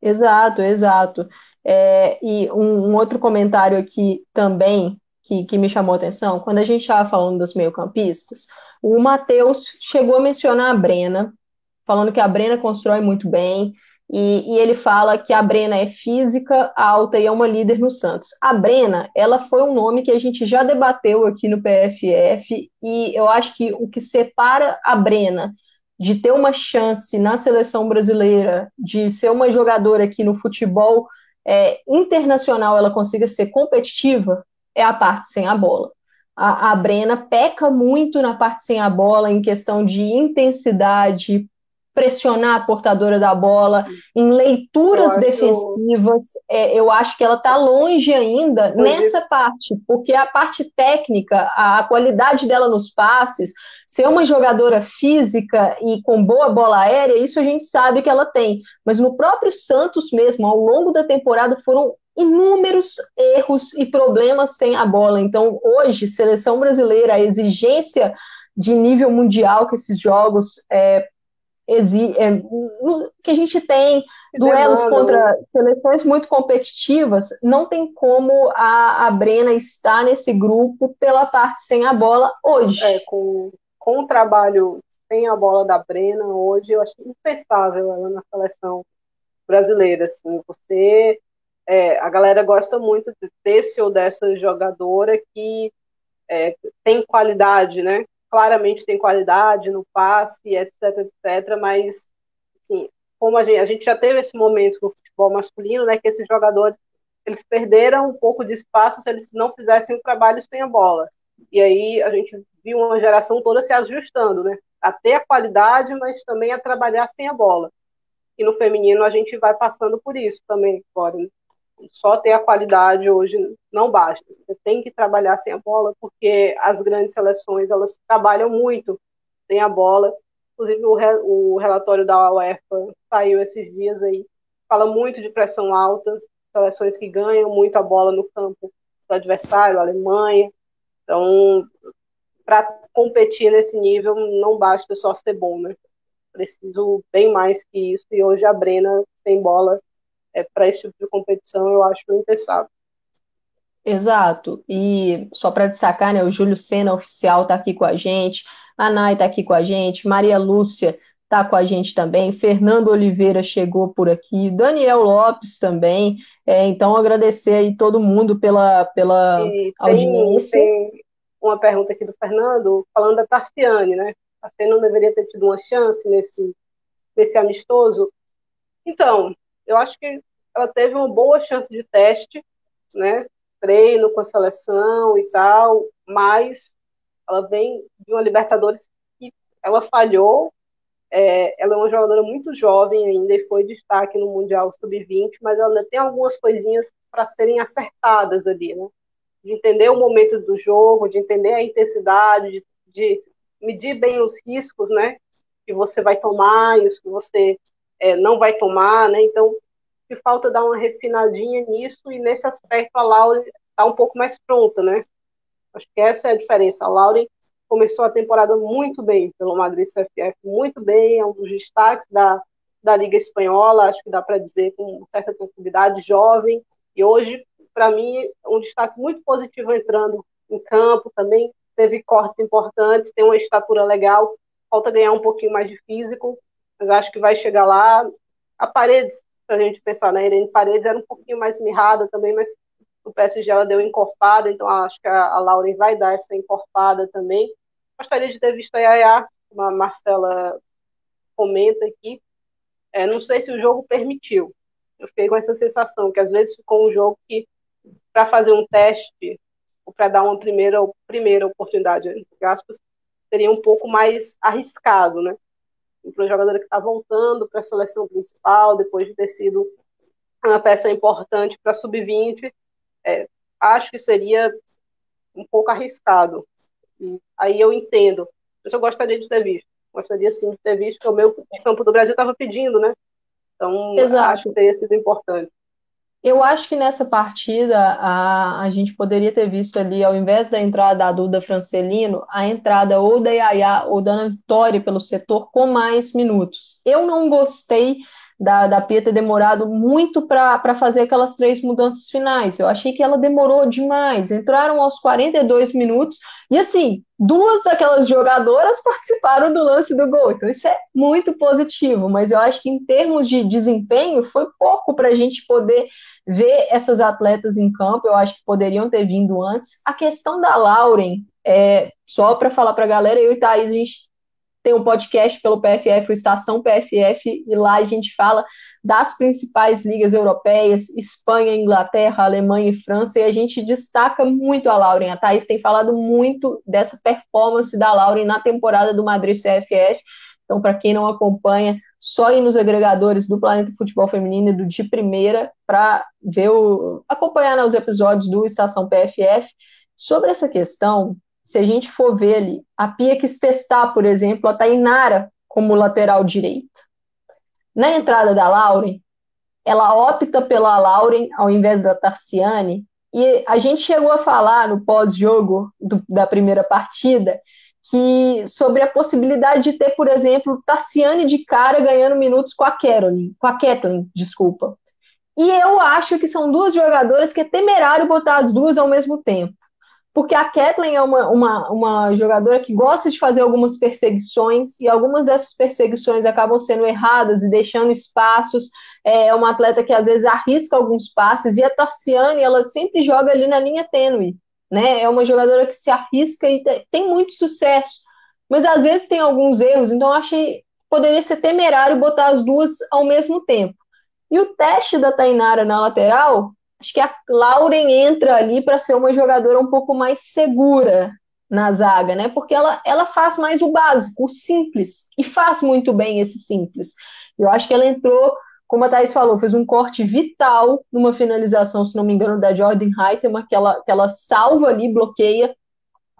Speaker 1: Exato, exato. É, e um, um, outro comentário aqui também que, que me chamou a atenção, quando a gente estava falando dos meio-campistas, o Matheus chegou a mencionar a Brena, falando que a Brena constrói muito bem, e, e, ele fala que a Brena é física, alta e é uma líder no Santos. A Brena, ela foi um nome que a gente já debateu aqui no PFF, e eu acho que o que separa a Brena de ter uma chance na seleção brasileira, de ser uma jogadora que no futebol é, internacional ela consiga ser competitiva, é a parte sem a bola. A, a Brena peca muito na parte sem a bola, em questão de intensidade, pressionar a portadora da bola, em leituras eu defensivas. É, eu acho que ela está longe ainda nessa parte, porque a parte técnica, a, a, qualidade dela nos passes, ser uma jogadora física e com boa bola aérea, isso a gente sabe que ela tem. Mas no próprio Santos mesmo, ao longo da temporada, foram inúmeros erros e problemas sem a bola. Então, hoje, seleção brasileira, a exigência de nível mundial que esses jogos é, exi é, que a gente tem duelos contra seleções muito competitivas, não tem como a, a Brena estar nesse grupo pela parte sem a bola hoje.
Speaker 3: É, com, com o trabalho sem a bola da Brena hoje, eu acho impensável ela na seleção brasileira. Assim, você é, a galera gosta muito desse ou dessa jogadora que é, tem qualidade, né? Claramente tem qualidade no passe, etc, etc, mas assim, como a gente, a gente já teve esse momento no futebol masculino, né, que esses jogadores eles perderam um pouco de espaço se eles não fizessem o trabalho sem a bola. E aí a gente viu uma geração toda se ajustando, né? A ter a qualidade, mas também a trabalhar sem a bola. E no feminino a gente vai passando por isso também agora. Né? Só ter a qualidade hoje não basta. Você tem que trabalhar sem a bola, porque as grandes seleções elas trabalham muito sem a bola. Inclusive o, re, o relatório da UEFA saiu esses dias aí, fala muito de pressão alta, seleções que ganham muito a bola no campo do adversário, a Alemanha. Então, para competir nesse nível, não basta só ser bom, né? Preciso bem mais que isso. E hoje a Brena, sem bola, é, para esse tipo de competição, eu acho impensável.
Speaker 1: Exato. E só para destacar, né, o Júlio Sena oficial está aqui com a gente, a Nai está aqui com a gente, Maria Lúcia está com a gente também, Fernando Oliveira chegou por aqui, Daniel Lopes também. É, então, agradecer aí todo mundo pela, pela tem, audiência.
Speaker 3: Tem uma pergunta aqui do Fernando, falando da Tarciane, né? A Tarciane não deveria ter tido uma chance nesse, nesse amistoso. Então, eu acho que ela teve uma boa chance de teste, né? Treino com a seleção e tal, mas ela vem de uma Libertadores que ela falhou. É, ela é uma jogadora muito jovem ainda e foi destaque no Mundial Sub-20, mas ela tem algumas coisinhas para serem acertadas ali, né? De entender o momento do jogo, de entender a intensidade, de, de medir bem os riscos, né? Que você vai tomar e os que você é, não vai tomar, né? Então, que falta dar uma refinadinha nisso e nesse aspecto a Laura está um pouco mais pronta, né? Acho que essa é a diferença. A Laura começou a temporada muito bem pelo Madrid CFF, muito bem, é um dos destaques da, da Liga Espanhola, acho que dá para dizer com certa tranquilidade, jovem, e hoje, para mim, um destaque muito positivo entrando em campo também, teve cortes importantes, tem uma estatura legal, falta ganhar um pouquinho mais de físico, mas acho que vai chegar lá. A Paredes, para a gente pensar, né? Irene Paredes era um pouquinho mais mirrada também, mas o PSG ela deu encorpada, então acho que a, a Lauren vai dar essa encorpada também. Gostaria de ter visto a Yaya, como a Marcela comenta aqui. É, não sei se o jogo permitiu. Eu fiquei com essa sensação, que às vezes ficou um jogo que, para fazer um teste, ou para dar uma primeira, primeira oportunidade, entre aspas, seria um pouco mais arriscado, né? Para um jogador que está voltando para a seleção principal, depois de ter sido uma peça importante para sub-20, é, acho que seria um pouco arriscado. E aí eu entendo, mas eu gostaria de ter visto. Gostaria sim de ter visto, que o meu campo do Brasil estava pedindo, né? Então, Exato. acho que teria sido importante.
Speaker 1: Eu acho que nessa partida a, a gente poderia ter visto ali, ao invés da entrada da Duda Francelino, a entrada ou da Yaya ou da Ana Vitória pelo setor com mais minutos. Eu não gostei da, da Pia ter demorado muito para fazer aquelas três mudanças finais. Eu achei que ela demorou demais. Entraram aos 42 minutos e, assim, duas daquelas jogadoras participaram do lance do gol. Então, isso é muito positivo. Mas eu acho que, em termos de desempenho, foi pouco para a gente poder ver essas atletas em campo. Eu acho que poderiam ter vindo antes. A questão da Lauren, é, só para falar para a galera, eu e Thaís, a gente tem um podcast pelo PFF, o Estação PFF, e lá a gente fala das principais ligas europeias, Espanha, Inglaterra, Alemanha e França, e a gente destaca muito a Lauren. A Thaís tem falado muito dessa performance da Lauren na temporada do Madrid CFF. Então, para quem não acompanha, só ir nos agregadores do Planeta Futebol Feminino e do de primeira para ver o acompanhar né, os episódios do Estação PFF sobre essa questão se a gente for ver ali, a Pia quis testar, por exemplo, a Tainara como lateral direita. Na entrada da Lauren, ela opta pela Lauren ao invés da Tarciane, e a gente chegou a falar no pós-jogo da primeira partida que sobre a possibilidade de ter, por exemplo, Tarciane de cara ganhando minutos com a Caroline, com a Kathleen, desculpa. E eu acho que são duas jogadoras que é temerário botar as duas ao mesmo tempo porque a Kathleen é uma, uma, uma jogadora que gosta de fazer algumas perseguições, e algumas dessas perseguições acabam sendo erradas e deixando espaços. É uma atleta que às vezes arrisca alguns passes, e a Tarciane, ela sempre joga ali na linha tênue. Né? É uma jogadora que se arrisca e tem muito sucesso, mas às vezes tem alguns erros, então eu achei poderia ser temerário botar as duas ao mesmo tempo. E o teste da Tainara na lateral acho que a Lauren entra ali para ser uma jogadora um pouco mais segura na zaga, né? Porque ela, ela faz mais o básico, o simples, e faz muito bem esse simples. Eu acho que ela entrou, como a Thais falou, fez um corte vital numa finalização, se não me engano, da Jordan Heitema, que ela, que ela salva ali, bloqueia,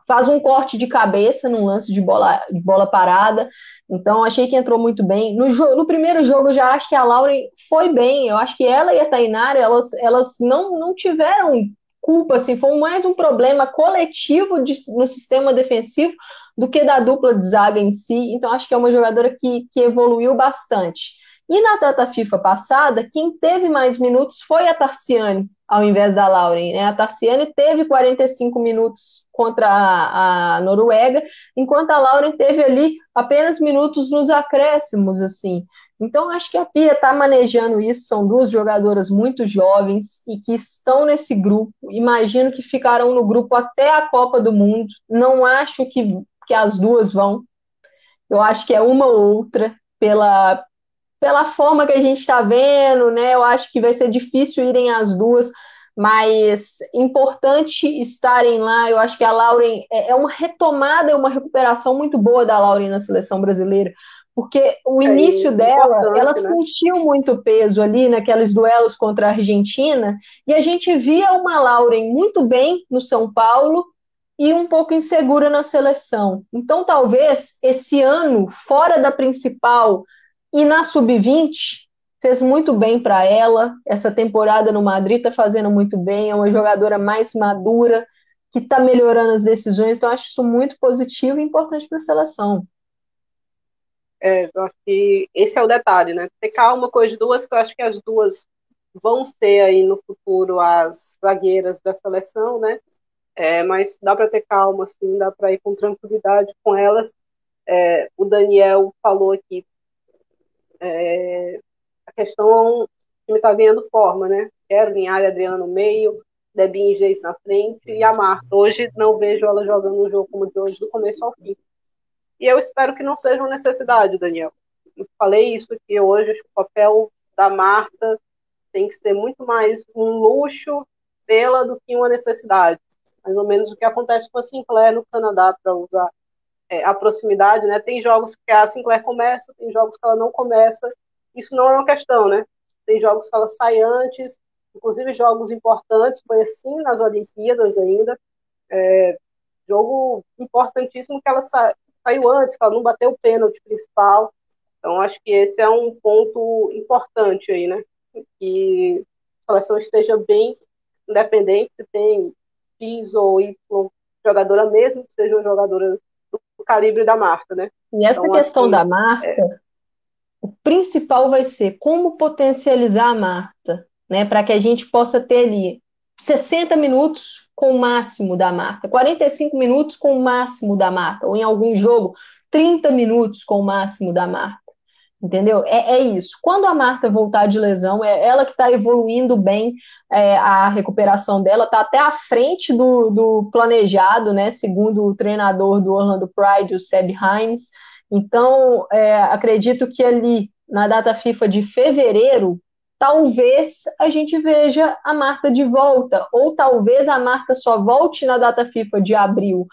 Speaker 1: faz um corte de cabeça num lance de bola, de bola parada. Então, achei que entrou muito bem. No, no primeiro jogo, eu já acho que a Lauren foi bem. Eu acho que ela e a Tainara, elas, elas não, não tiveram culpa, assim, foi mais um problema coletivo de, no sistema defensivo do que da dupla de zaga em si. Então, acho que é uma jogadora que, que evoluiu bastante. E na data FIFA passada, quem teve mais minutos foi a Tarciane, ao invés da Lauren. Né? A Tarciane teve 45 minutos contra a, a, Noruega, enquanto a Lauren teve ali apenas minutos nos acréscimos, assim. Então, acho que a Pia está manejando isso. São duas jogadoras muito jovens e que estão nesse grupo. Imagino que ficarão no grupo até a Copa do Mundo. Não acho que, que as duas vão. Eu acho que é uma ou outra pela, pela forma que a gente está vendo, né? Eu acho que vai ser difícil irem as duas, mas importante estarem lá. Eu acho que a Lauren é, é uma retomada, é uma recuperação muito boa da Lauren na seleção brasileira, porque o é início é dela, ela né? sentiu muito peso ali naqueles duelos contra a Argentina, e a gente via uma Lauren muito bem no São Paulo e um pouco insegura na seleção. Então, talvez esse ano, fora da principal e na sub-20, fez muito bem para ela. Essa temporada no Madrid está fazendo muito bem, é uma jogadora mais madura, que está melhorando as decisões, então acho isso muito positivo e importante para a seleção.
Speaker 3: É, eu acho que esse é o detalhe, né? Ter calma com as duas, que eu acho que as duas vão ser aí no futuro as zagueiras da seleção, né? É, mas dá para ter calma, assim, dá para ir com tranquilidade com elas. É, o Daniel falou aqui é, a questão o time está ganhando forma, né? Quero Linhares, Adriana no meio, Debinha e Geis na frente e a Marta. Hoje não vejo ela jogando um jogo como o de hoje, do começo ao fim. E eu espero que não seja uma necessidade, Daniel. Eu falei isso aqui hoje, acho que o papel da Marta tem que ser muito mais um luxo dela do que uma necessidade. Mais ou menos o que acontece com a Sinclair no Canadá, para usar é, a proximidade, né? Tem jogos que a Sinclair começa, tem jogos que ela não começa. Isso não é uma questão, né? Tem jogos que ela sai antes, inclusive jogos importantes, foi assim nas Olimpíadas ainda. É, jogo importantíssimo que ela sa saiu antes, que ela não bateu o pênalti principal. Então, acho que esse é um ponto importante aí, né? Que a seleção esteja bem independente, se tem X ou Y jogadora mesmo, que seja uma jogadora calibre da Marta, né?
Speaker 1: E essa então, questão da Marta, é... o principal vai ser como potencializar a Marta, né? Para que a gente possa ter ali 60 minutos com o máximo da Marta, 45 minutos com o máximo da Marta, ou em algum jogo, 30 minutos com o máximo da Marta. Entendeu? É, é isso. Quando a Marta voltar de lesão, é ela que está evoluindo bem é, a recuperação dela, está até à frente do, do, planejado, né? Segundo o treinador do Orlando Pride, o Seb Himes. Então, é, acredito que ali na data FIFA de fevereiro, talvez a gente veja a Marta de volta, ou talvez a Marta só volte na data FIFA de abril,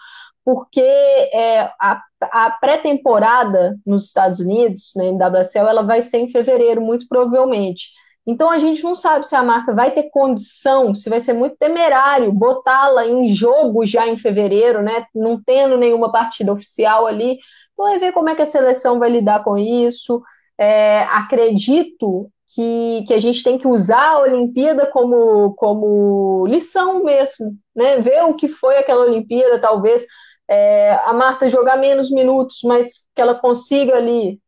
Speaker 1: porque é, a, a pré-temporada nos Estados Unidos, na né, WSL, ela vai ser em fevereiro, muito provavelmente. Então a gente não sabe se a marca vai ter condição, se vai ser muito temerário botá-la em jogo já em fevereiro, né? Não tendo nenhuma partida oficial ali. Então é ver como é que a seleção vai lidar com isso. É, acredito que, que a gente tem que usar a Olimpíada como, como lição mesmo, né? Ver o que foi aquela Olimpíada, talvez é, a Marta jogar menos minutos, mas que ela consiga ali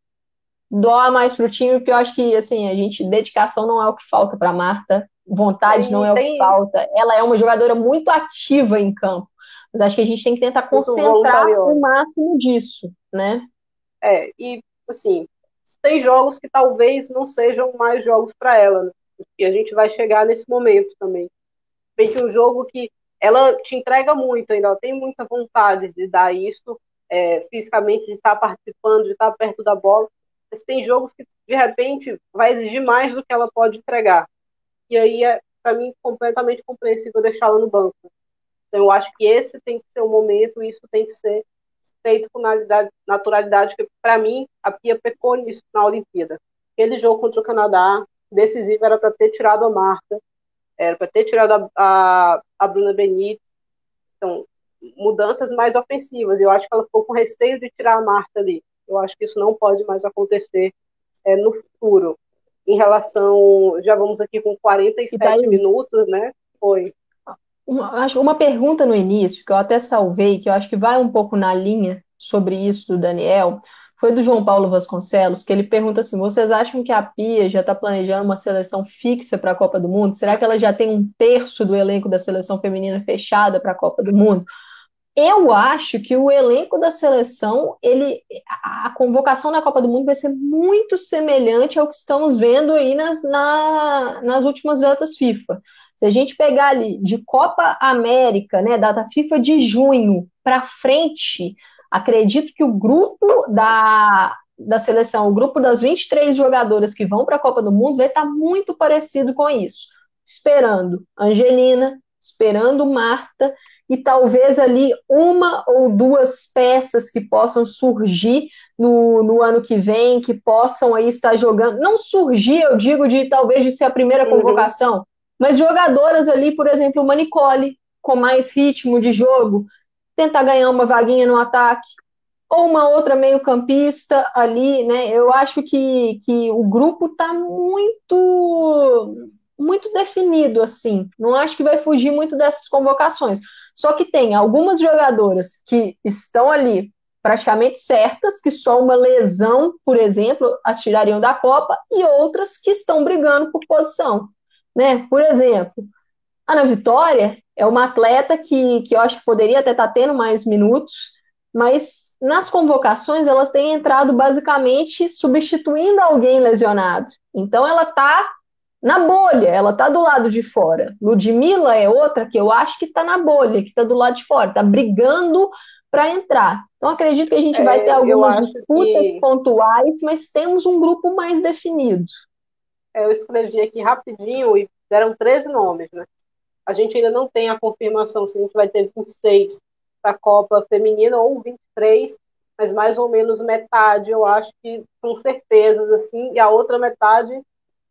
Speaker 1: doar mais para o time, porque eu acho que assim, a gente, dedicação não é o que falta para Marta, vontade não é o que falta. Ela é uma jogadora muito ativa em campo. Mas acho que a gente tem que tentar concentrar o máximo disso, né?
Speaker 3: É, e assim, tem jogos que talvez não sejam mais jogos para ela, né? E a gente vai chegar nesse momento também. Tem um jogo que ela te entrega muito ainda, ela tem muita vontade de dar isso, é, fisicamente, de estar participando, de estar perto da bola, mas tem jogos que, de repente, vai exigir mais do que ela pode entregar. E aí é, para mim, completamente compreensível deixá-la no banco. Então, eu acho que esse tem que ser o momento, isso tem que ser feito com naturalidade, porque, para mim, a Pia pecou nisso na Olimpíada. Aquele jogo contra o Canadá, decisivo, era para ter tirado a Marta, era para ter tirado a, a, a Bruna Benítez. Então, mudanças mais ofensivas. Eu acho que ela ficou com receio de tirar a Marta ali. Eu acho que isso não pode mais acontecer é, no futuro. Em relação, já vamos aqui com 47 minutos, né? Foi.
Speaker 1: Uma, acho uma pergunta no início, que eu até salvei, que eu acho que vai um pouco na linha sobre isso do Daniel, foi do João Paulo Vasconcelos, que ele pergunta assim: vocês acham que a Pia já está planejando uma seleção fixa para a Copa do Mundo? Será que ela já tem um terço do elenco da seleção feminina fechada para a Copa do Mundo? Eu acho que o elenco da seleção, ele, a convocação na Copa do Mundo vai ser muito semelhante ao que estamos vendo aí nas, na, nas últimas datas FIFA. Se a gente pegar ali de Copa América, né, data FIFA de junho para frente, Acredito que o grupo da, da seleção, o grupo das 23 jogadoras que vão para a Copa do Mundo vai estar muito parecido com isso. Esperando Angelina, esperando Marta e talvez ali uma ou duas peças que possam surgir no, no ano que vem, que possam aí estar jogando. Não surgir, eu digo, de talvez de ser a primeira uhum. convocação, uhum. mas jogadoras ali, por exemplo, uma Nicole, com mais ritmo de jogo, tentar ganhar uma vaguinha no ataque, ou uma outra meio-campista ali, né? Eu acho que, que o grupo está muito muito definido assim. Não acho que vai fugir muito dessas convocações. Só que tem algumas jogadoras que estão ali praticamente certas, que só uma lesão, por exemplo, as tirariam da Copa, e outras que estão brigando por posição. Né? Por exemplo, Ana Vitória é uma atleta que, que eu acho que poderia até estar tá tendo mais minutos, mas nas convocações elas têm entrado basicamente substituindo alguém lesionado. Então ela está na bolha, ela está do lado de fora. Ludmilla é outra que eu acho que está na bolha, que está do lado de fora, está brigando para entrar. Então acredito que a gente é, vai ter algumas disputas que... pontuais, mas temos um grupo mais definido.
Speaker 3: É, eu escrevi aqui rapidinho e deram 13 nomes, né? A gente ainda não tem a confirmação se a gente vai ter 26 para a Copa Feminina ou 23, mas mais ou menos metade, eu acho que com certezas, assim, e a outra metade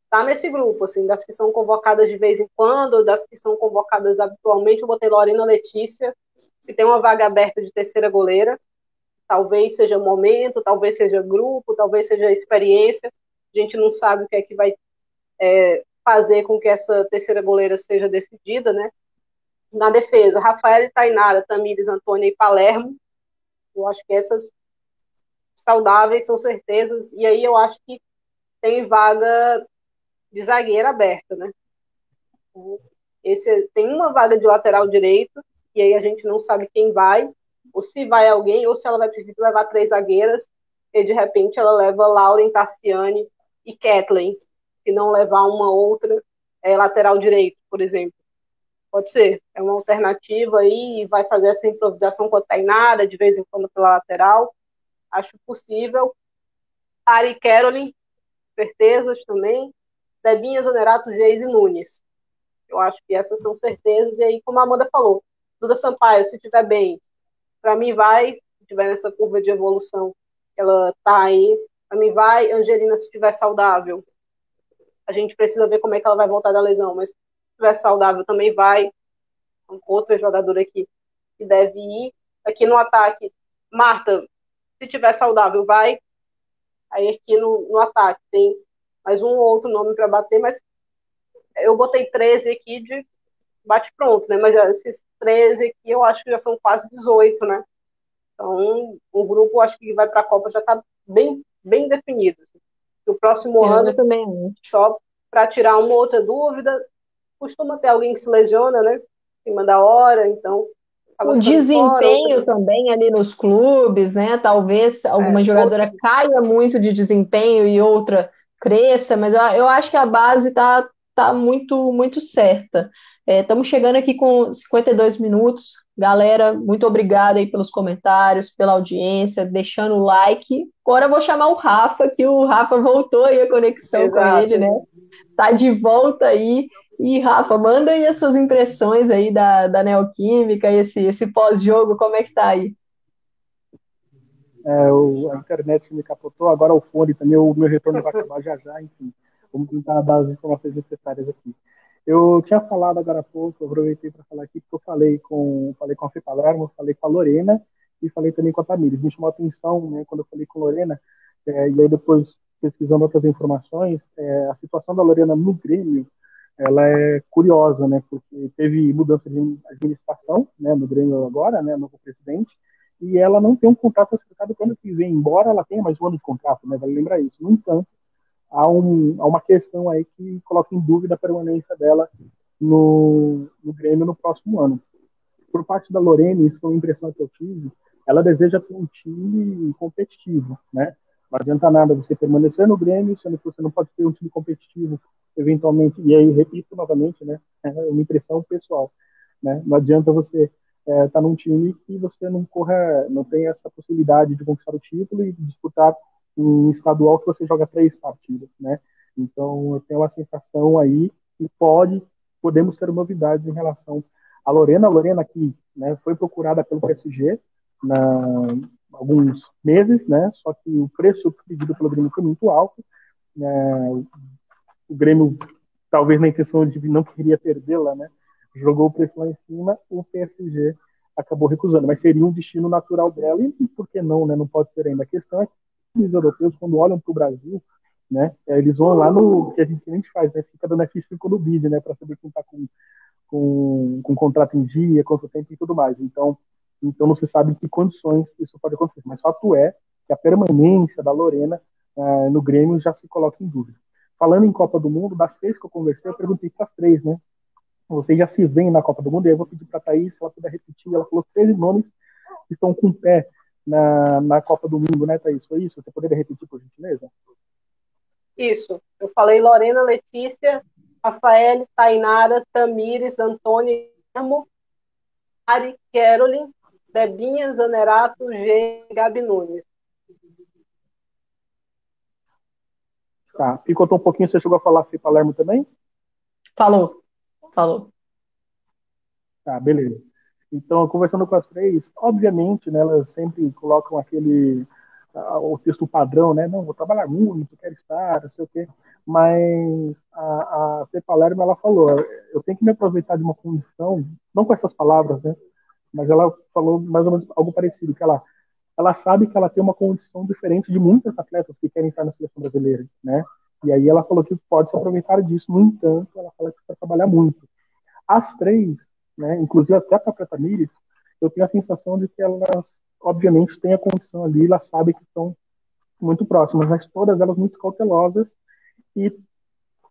Speaker 3: está nesse grupo, assim, das que são convocadas de vez em quando, das que são convocadas habitualmente, eu botei Lorena Letícia, que tem uma vaga aberta de terceira goleira, talvez seja momento, talvez seja grupo, talvez seja experiência, a gente não sabe o que é que vai é, fazer com que essa terceira goleira seja decidida, né? Na defesa, Rafael Tainara, Tamires, Antônia e Palermo. Eu acho que essas saudáveis são certezas. E aí eu acho que tem vaga de zagueira aberta, né? Esse, tem uma vaga de lateral direito, e aí a gente não sabe quem vai, ou se vai alguém, ou se ela vai preferir levar três zagueiras, e de repente ela leva Lauren Tarciani e Kathleen, e não levar uma outra é, lateral direito, por exemplo. Pode ser, é uma alternativa aí e vai fazer essa improvisação com a Tainara, de vez em quando pela lateral. Acho possível. Ari Caroline, certezas também. Debinha Zanerato, Geise Nunes. Eu acho que essas são certezas. E aí, como a Amanda falou, Duda Sampaio, se estiver bem, para mim vai, se estiver nessa curva de evolução, ela tá aí, para mim vai. Angelina, se estiver saudável, a gente precisa ver como é que ela vai voltar da lesão, mas se estiver saudável também vai. Outra jogadora aqui que deve ir. Aqui no ataque, Marta, se estiver saudável, vai. Aí aqui no, no ataque tem mais um ou outro nome para bater, mas eu botei 13 aqui de bate pronto, né? Mas esses 13 aqui eu acho que já são quase 18, né? Então, o grupo acho que vai para a Copa já está bem, bem definido. O próximo
Speaker 1: eu
Speaker 3: ano,
Speaker 1: também.
Speaker 3: só para tirar uma outra dúvida, costuma ter alguém que se lesiona, né? Em cima da hora, então.
Speaker 1: O desempenho fora, também ali nos clubes, né? Talvez alguma é, jogadora outra... caia muito de desempenho e outra cresça, mas eu, eu acho que a base está tá muito, muito certa. Estamos é, chegando aqui com 52 minutos. Galera, muito obrigada aí pelos comentários, pela audiência, deixando o like. Agora eu vou chamar o Rafa, que o Rafa voltou aí a conexão Exato. com ele, né? Tá de volta aí. E, Rafa, manda aí as suas impressões aí da, da Neoquímica, esse, esse pós-jogo, como é que tá aí?
Speaker 2: É, o, a internet me capotou, agora o fone também, o meu retorno vai acabar já já, enfim. Vamos tentar dar as informações necessárias aqui. Eu tinha falado agora há pouco, aproveitei para falar aqui, porque eu falei com, falei com a Fê Palermo, falei com a Lorena e falei também com a Tamires. Me chamou a atenção, né, quando eu falei com a Lorena, é, e aí depois pesquisando outras informações, é, a situação da Lorena no Grêmio, ela é curiosa, né, porque teve mudança de administração, né, no Grêmio agora, né, novo presidente, e ela não tem um contrato explicado quando que vem, embora ela tenha mais um ano de contrato, né, vale lembrar isso. No entanto, há, um, há uma questão aí que coloca em dúvida a permanência dela no, no Grêmio no próximo ano. Por parte da Lorene, isso foi uma impressão que eu tive, ela deseja ter um time competitivo, né? Não adianta nada você permanecer no Grêmio, sendo que você não pode ter um time competitivo, eventualmente, e aí repito novamente, né? É uma impressão pessoal, né? Não adianta você estar é, tá num time que você não corra, não tem essa possibilidade de conquistar o título e disputar um estadual que você joga três partidas, né? Então eu tenho uma sensação aí que pode, podemos ter novidades em relação à Lorena. A Lorena que né, foi procurada pelo PSG na alguns meses, né? Só que o preço pedido pelo Grêmio foi muito alto. Né? O Grêmio, talvez na intenção de não queria perdê-la, né? Jogou o preço lá em cima, o PSG acabou recusando, mas seria um destino natural dela e por que não, né? Não pode ser ainda. A questão é que europeus, quando olham para o Brasil, né, é, eles vão lá no que a gente, gente faz, né, fica dando F5 no bid, né, para saber quem está com com, com contrato em dia, quanto tempo e tudo mais. Então, então não se sabe em que condições isso pode acontecer. Mas fato é que a permanência da Lorena uh, no Grêmio já se coloca em dúvida. Falando em Copa do Mundo, das três que eu conversei, eu perguntei para as três, né? Vocês já se veem na Copa do Mundo? E eu vou pedir para a Thaís, ela puder repetir. Ela falou 13 nomes que estão com pé na, na Copa do Mundo, né, Thaís? Foi isso? Você poderia repetir, por gentileza?
Speaker 3: Isso. Eu falei Lorena, Letícia, Rafael, Tainara, Tamires, Antônio, Ari, Carolyn, Debinha, Zanerato, G, Gabi Nunes.
Speaker 2: Tá, picotou um pouquinho, você chegou a falar Fê Palermo também?
Speaker 1: Falou, falou.
Speaker 2: Tá, beleza. Então, conversando com as três, obviamente, né, elas sempre colocam aquele o texto padrão, né? Não, vou trabalhar muito, quero estar, não sei o quê. Mas a, a Fê Palermo, ela falou, eu tenho que me aproveitar de uma condição, não com essas palavras, né? Mas ela falou mais ou menos algo parecido, que ela ela sabe que ela tem uma condição diferente de muitos atletas que querem estar na seleção brasileira, né? E aí ela falou que pode se aproveitar disso. No entanto, ela fala que precisa trabalhar muito. As três, né, inclusive até a própria Tamires, eu tenho a sensação de que elas, obviamente, têm a condição ali, elas sabem que estão muito próximas, mas todas elas muito cautelosas e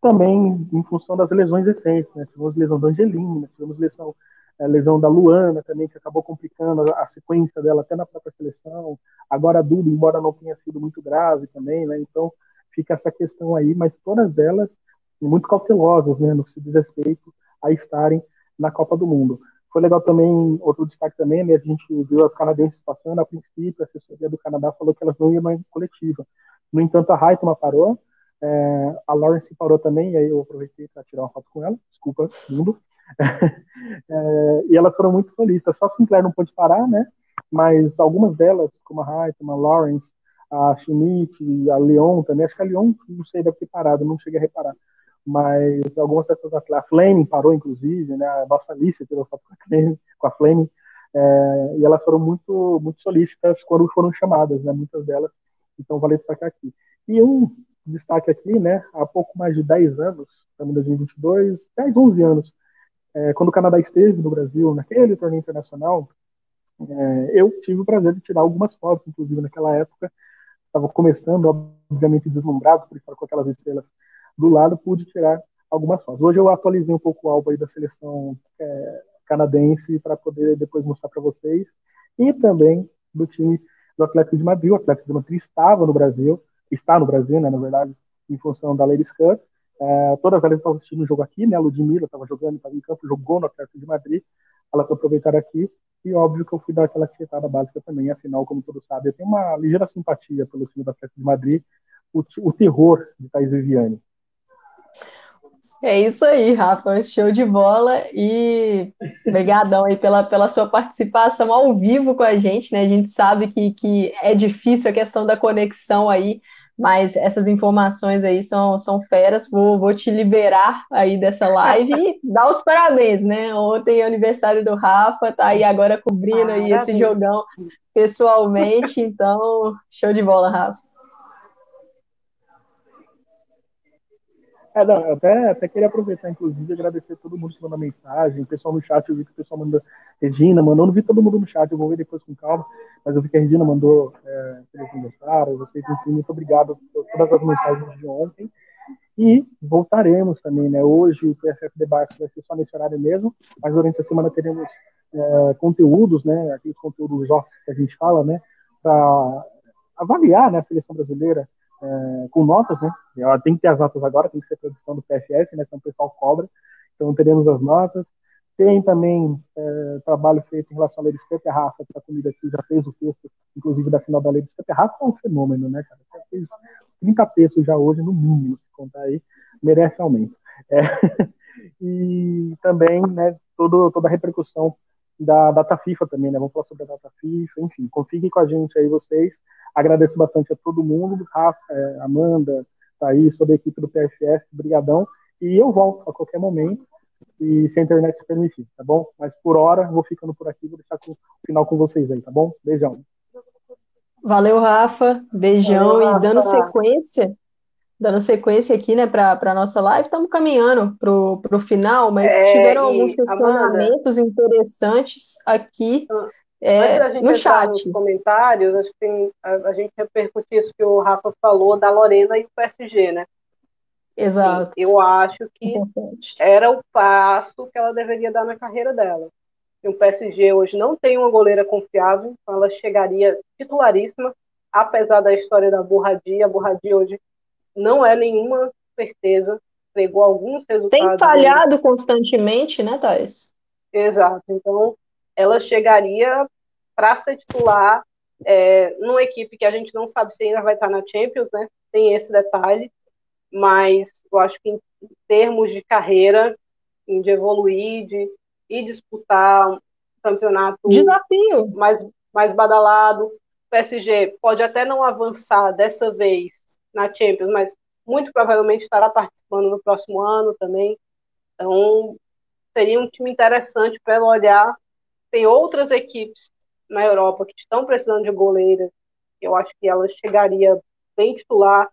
Speaker 2: também em função das lesões recentes, né? Tivemos lesão da Angelina, tivemos lesão a lesão da Luana também, que acabou complicando a, sequência dela até na própria seleção. Agora a Duda, embora não tenha sido muito grave também, né? Então fica essa questão aí, mas todas elas muito cautelosas, né, no que diz respeito a estarem na Copa do Mundo. Foi legal também, outro destaque também, né, a gente viu as canadenses passando, a princípio, a assessoria do Canadá falou que elas não iam mais coletiva. No entanto, a Raitma parou, é, a Lawrence parou também, e aí eu aproveitei para tirar uma foto com ela, desculpa, mundo. é, e elas foram muito solistas. Só a Sinclair não pôde parar, né? Mas algumas delas, como a Reitman, a Lawrence, a Schmidt, a Leon também, acho que a Leon, não sei, deve ter parado, não cheguei a reparar. Mas algumas atletas, a Flaming parou, inclusive, né? A nossa Alice tirou foto com a Flaming, com a Flaming é, e elas foram muito, muito solícitas quando foram chamadas, né? Muitas delas, então vale destacar aqui. E um destaque aqui, né? Há pouco mais de 10 anos, estamos em 2022, 10, 11 anos, é, quando o Canadá esteve no Brasil, naquele torneio internacional, é, eu tive o prazer de tirar algumas fotos, inclusive naquela época, estava começando, obviamente deslumbrado por estar com aquelas estrelas do lado, pude tirar algumas fotos. Hoje eu atualizei um pouco o álbum aí da seleção é, canadense para poder depois mostrar para vocês, e também do time do Atlético de Madrid. O Atlético de Madrid estava no Brasil, está no Brasil, né, na verdade, em função da Ladies Cup, é, todas elas estavam assistindo o jogo aqui, né? A Ludmilla estava jogando, estava em campo, jogou no Atlético de Madrid. Elas aproveitaram aqui. E óbvio que eu fui dar aquela tietada básica também. Afinal, como todos sabem, eu tenho uma ligeira simpatia pelo time do Atlético de Madrid, o, o terror de Thais Viviane.
Speaker 1: É isso aí, Rafa, show de bola e obrigadão aí pela, pela sua participação ao vivo com a gente, né? A gente sabe que, que é difícil a questão da conexão aí, mas essas informações aí são, são feras. Vou, vou te liberar aí dessa live e dar os parabéns, né? Ontem é aniversário do Rafa, tá aí agora cobrindo aí esse jogão pessoalmente, então show de bola, Rafa.
Speaker 2: É, não, eu até, até queria aproveitar, inclusive, agradecer a todo mundo que mandou mensagem, o pessoal no chat, eu vi que o pessoal mandou, Regina mandou, não vi todo mundo no chat, eu vou ver depois com calma, mas eu vi que a Regina mandou é, feliz aniversário, vocês, enfim, muito obrigado por todas as mensagens de ontem, e voltaremos também, né, hoje o PFF Debate vai ser só nesse horário mesmo, mas durante a semana teremos é, conteúdos, né, aqueles conteúdos off que a gente fala, né, para avaliar, né, a seleção brasileira, é, com notas, né? Ela tem que ter as notas agora, tem que ser produção do PFF, né? Então o pessoal cobra. Então teremos as notas. Tem também é, trabalho feito em relação à Lei de a Rafa, que está comigo aqui, já fez o texto, inclusive, da final da Lei de A Rafa é um fenômeno, né, cara? Já fez 30 textos já hoje, no mínimo, se contar aí, merece aumento. É, e também, né, todo, toda a repercussão da data FIFA também, né? Vamos falar sobre a data FIFA, enfim, confiem com a gente aí vocês. Agradeço bastante a todo mundo, Rafa, é, Amanda, Thaís, toda a equipe do PFF, brigadão. E eu volto a qualquer momento, e se a internet se permitir, tá bom? Mas por hora, vou ficando por aqui, vou deixar o final com vocês aí, tá bom? Beijão.
Speaker 1: Valeu, Rafa. Beijão. Valeu, Rafa. E dando sequência, dando sequência aqui, né, para a nossa live, estamos caminhando para o final, mas
Speaker 3: É,
Speaker 1: tiveram alguns questionamentos interessantes aqui
Speaker 3: Antes
Speaker 1: é, no chat.
Speaker 3: nos comentários, acho que tem, a, a gente repercutir isso que o Rafa falou da Lorena e o PSG, né?
Speaker 1: Exato,
Speaker 3: eu acho que
Speaker 1: importante.
Speaker 3: era o passo que ela deveria dar na carreira dela. E o PSG hoje não tem uma goleira confiável, então ela chegaria titularíssima, apesar da história da Borradia. A Borradia hoje não é nenhuma certeza, entregou alguns
Speaker 1: Tem
Speaker 3: resultados aí
Speaker 1: falhado constantemente, né, Thais?
Speaker 3: Exato. Então, ela chegaria para ser titular é, numa equipe que a gente não sabe se ainda vai estar na Champions, né? Tem esse detalhe, mas eu acho que em termos de carreira, de evoluir, de ir disputar um campeonato
Speaker 1: Desafio.
Speaker 3: mais, mais badalado, o PSG pode até não avançar dessa vez na Champions, mas muito provavelmente estará participando no próximo ano também. Então, seria um time interessante para olhar. Tem outras equipes na Europa que estão precisando de goleiras. Eu acho que ela chegaria bem titular.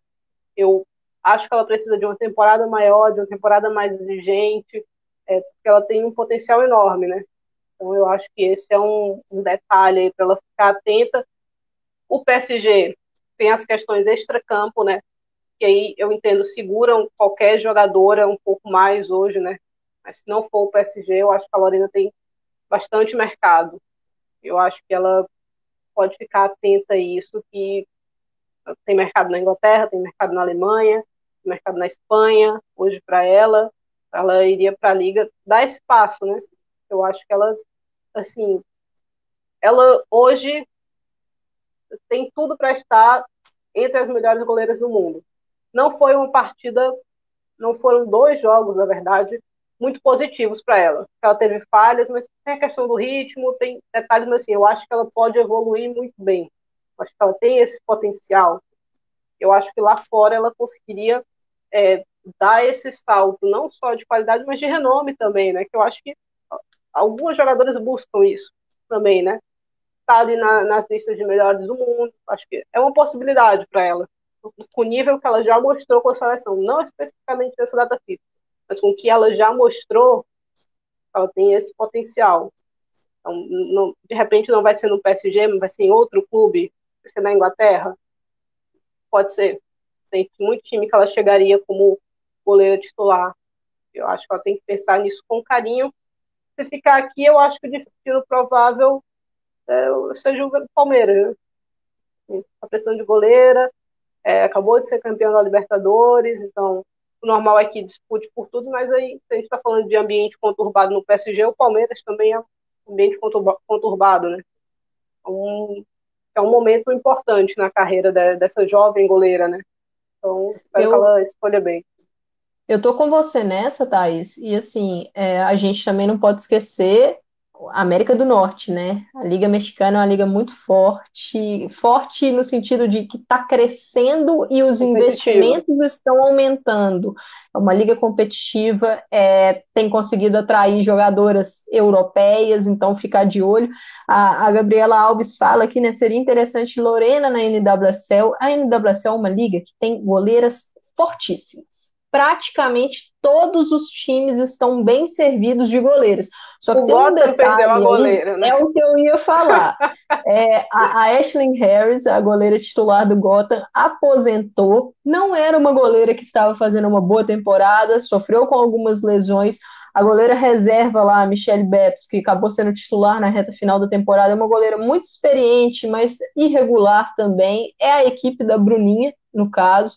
Speaker 3: Eu acho que ela precisa de uma temporada maior, de uma temporada mais exigente, é, porque ela tem um potencial enorme, né? Então eu acho que esse é um, um detalhe aí para ela ficar atenta. O PSG tem as questões extra-campo, né? Que aí eu entendo seguram qualquer jogadora um pouco mais hoje, né? Mas se não for o PSG, eu acho que a Lorena tem bastante mercado. Eu acho que ela pode ficar atenta a isso, que tem mercado na Inglaterra, tem mercado na Alemanha, tem mercado na Espanha, hoje para ela, ela iria para a liga dar esse passo, né? Eu acho que ela, assim, ela hoje tem tudo para estar entre as melhores goleiras do mundo. Não foi uma partida, não foram dois jogos, na verdade, muito positivos para ela. Ela teve falhas, mas tem a questão do ritmo, tem detalhes, mas assim, eu acho que ela pode evoluir muito bem. Eu acho que ela tem esse potencial. Eu acho que lá fora ela conseguiria é, dar esse salto, não só de qualidade, mas de renome também, né? Que eu acho que algumas jogadoras buscam isso também, né? Tá ali na, nas listas de melhores do mundo, acho que é uma possibilidade para ela, com o nível que ela já mostrou com a seleção, não especificamente nessa data FIFA, mas com o que ela já mostrou, ela tem esse potencial. Então, não, de repente não vai ser no PSG, mas vai ser em outro clube, vai ser na Inglaterra, pode ser. Tem muito time que ela chegaria como goleira titular. Eu acho que ela tem que pensar nisso com carinho. Se ficar aqui, eu acho que o destino provável é, seja o Palmeiras. Né? Tá precisando de goleira, é, acabou de ser campeão da Libertadores, então o normal é que dispute por tudo, mas aí, se a gente está falando de ambiente conturbado no PSG, o Palmeiras também é um ambiente conturbado, né? Um, é um momento importante na carreira de, dessa jovem goleira, né? Então, espero eu, que ela escolha bem.
Speaker 1: Eu tô com você nessa, Thaís, e assim, é, a gente também não pode esquecer América do Norte, né? A Liga Mexicana é uma liga muito forte, forte no sentido de que está crescendo e os investimentos estão aumentando. É uma liga competitiva, é, tem conseguido atrair jogadoras europeias, então ficar de olho. A, a, Gabriela Alves fala que né, seria interessante Lorena na NWSL. A NWSL é uma liga que tem goleiras fortíssimas praticamente todos os times estão bem servidos de goleiros. Só que
Speaker 3: o
Speaker 1: tem um
Speaker 3: detalhe perdeu a goleira, né?
Speaker 1: É o que eu ia falar. é, a, a Ashley Harris, a goleira titular do Gotham, aposentou. Não era uma goleira que estava fazendo uma boa temporada, sofreu com algumas lesões. A goleira reserva lá, a Michelle Betts, que acabou sendo titular na reta final da temporada, é uma goleira muito experiente, mas irregular também. É a equipe da Bruninha, no caso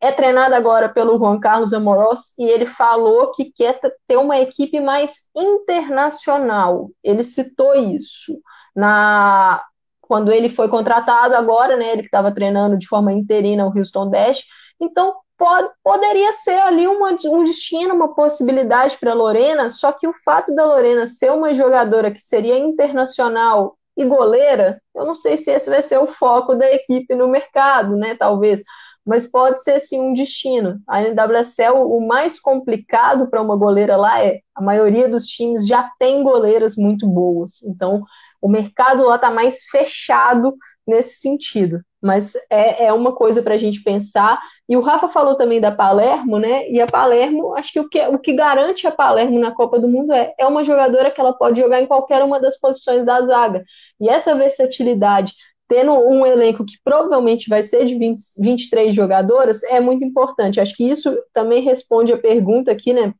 Speaker 1: é treinado agora pelo Juan Carlos Amorós e ele falou que quer ter uma equipe mais internacional. Ele citou isso na quando ele foi contratado agora, né? Ele que estava treinando de forma interina o Houston Dash. Então pode, poderia ser ali uma, um destino, uma possibilidade para Lorena. Só que o fato da Lorena ser uma jogadora que seria internacional e goleira, eu não sei se esse vai ser o foco da equipe no mercado, né? Talvez mas pode ser sim um destino. A NWSL, o mais complicado para uma goleira lá é a maioria dos times já tem goleiras muito boas, então o mercado lá está mais fechado nesse sentido. Mas é, é uma coisa para a gente pensar. E o Rafa falou também da Palermo, né? E a Palermo, acho que o que, o que garante a Palermo na Copa do Mundo é, é uma jogadora que ela pode jogar em qualquer uma das posições da zaga. E essa versatilidade, tendo um elenco que provavelmente vai ser de 20, 23 jogadoras, é muito importante. Acho que isso também responde a pergunta aqui, né?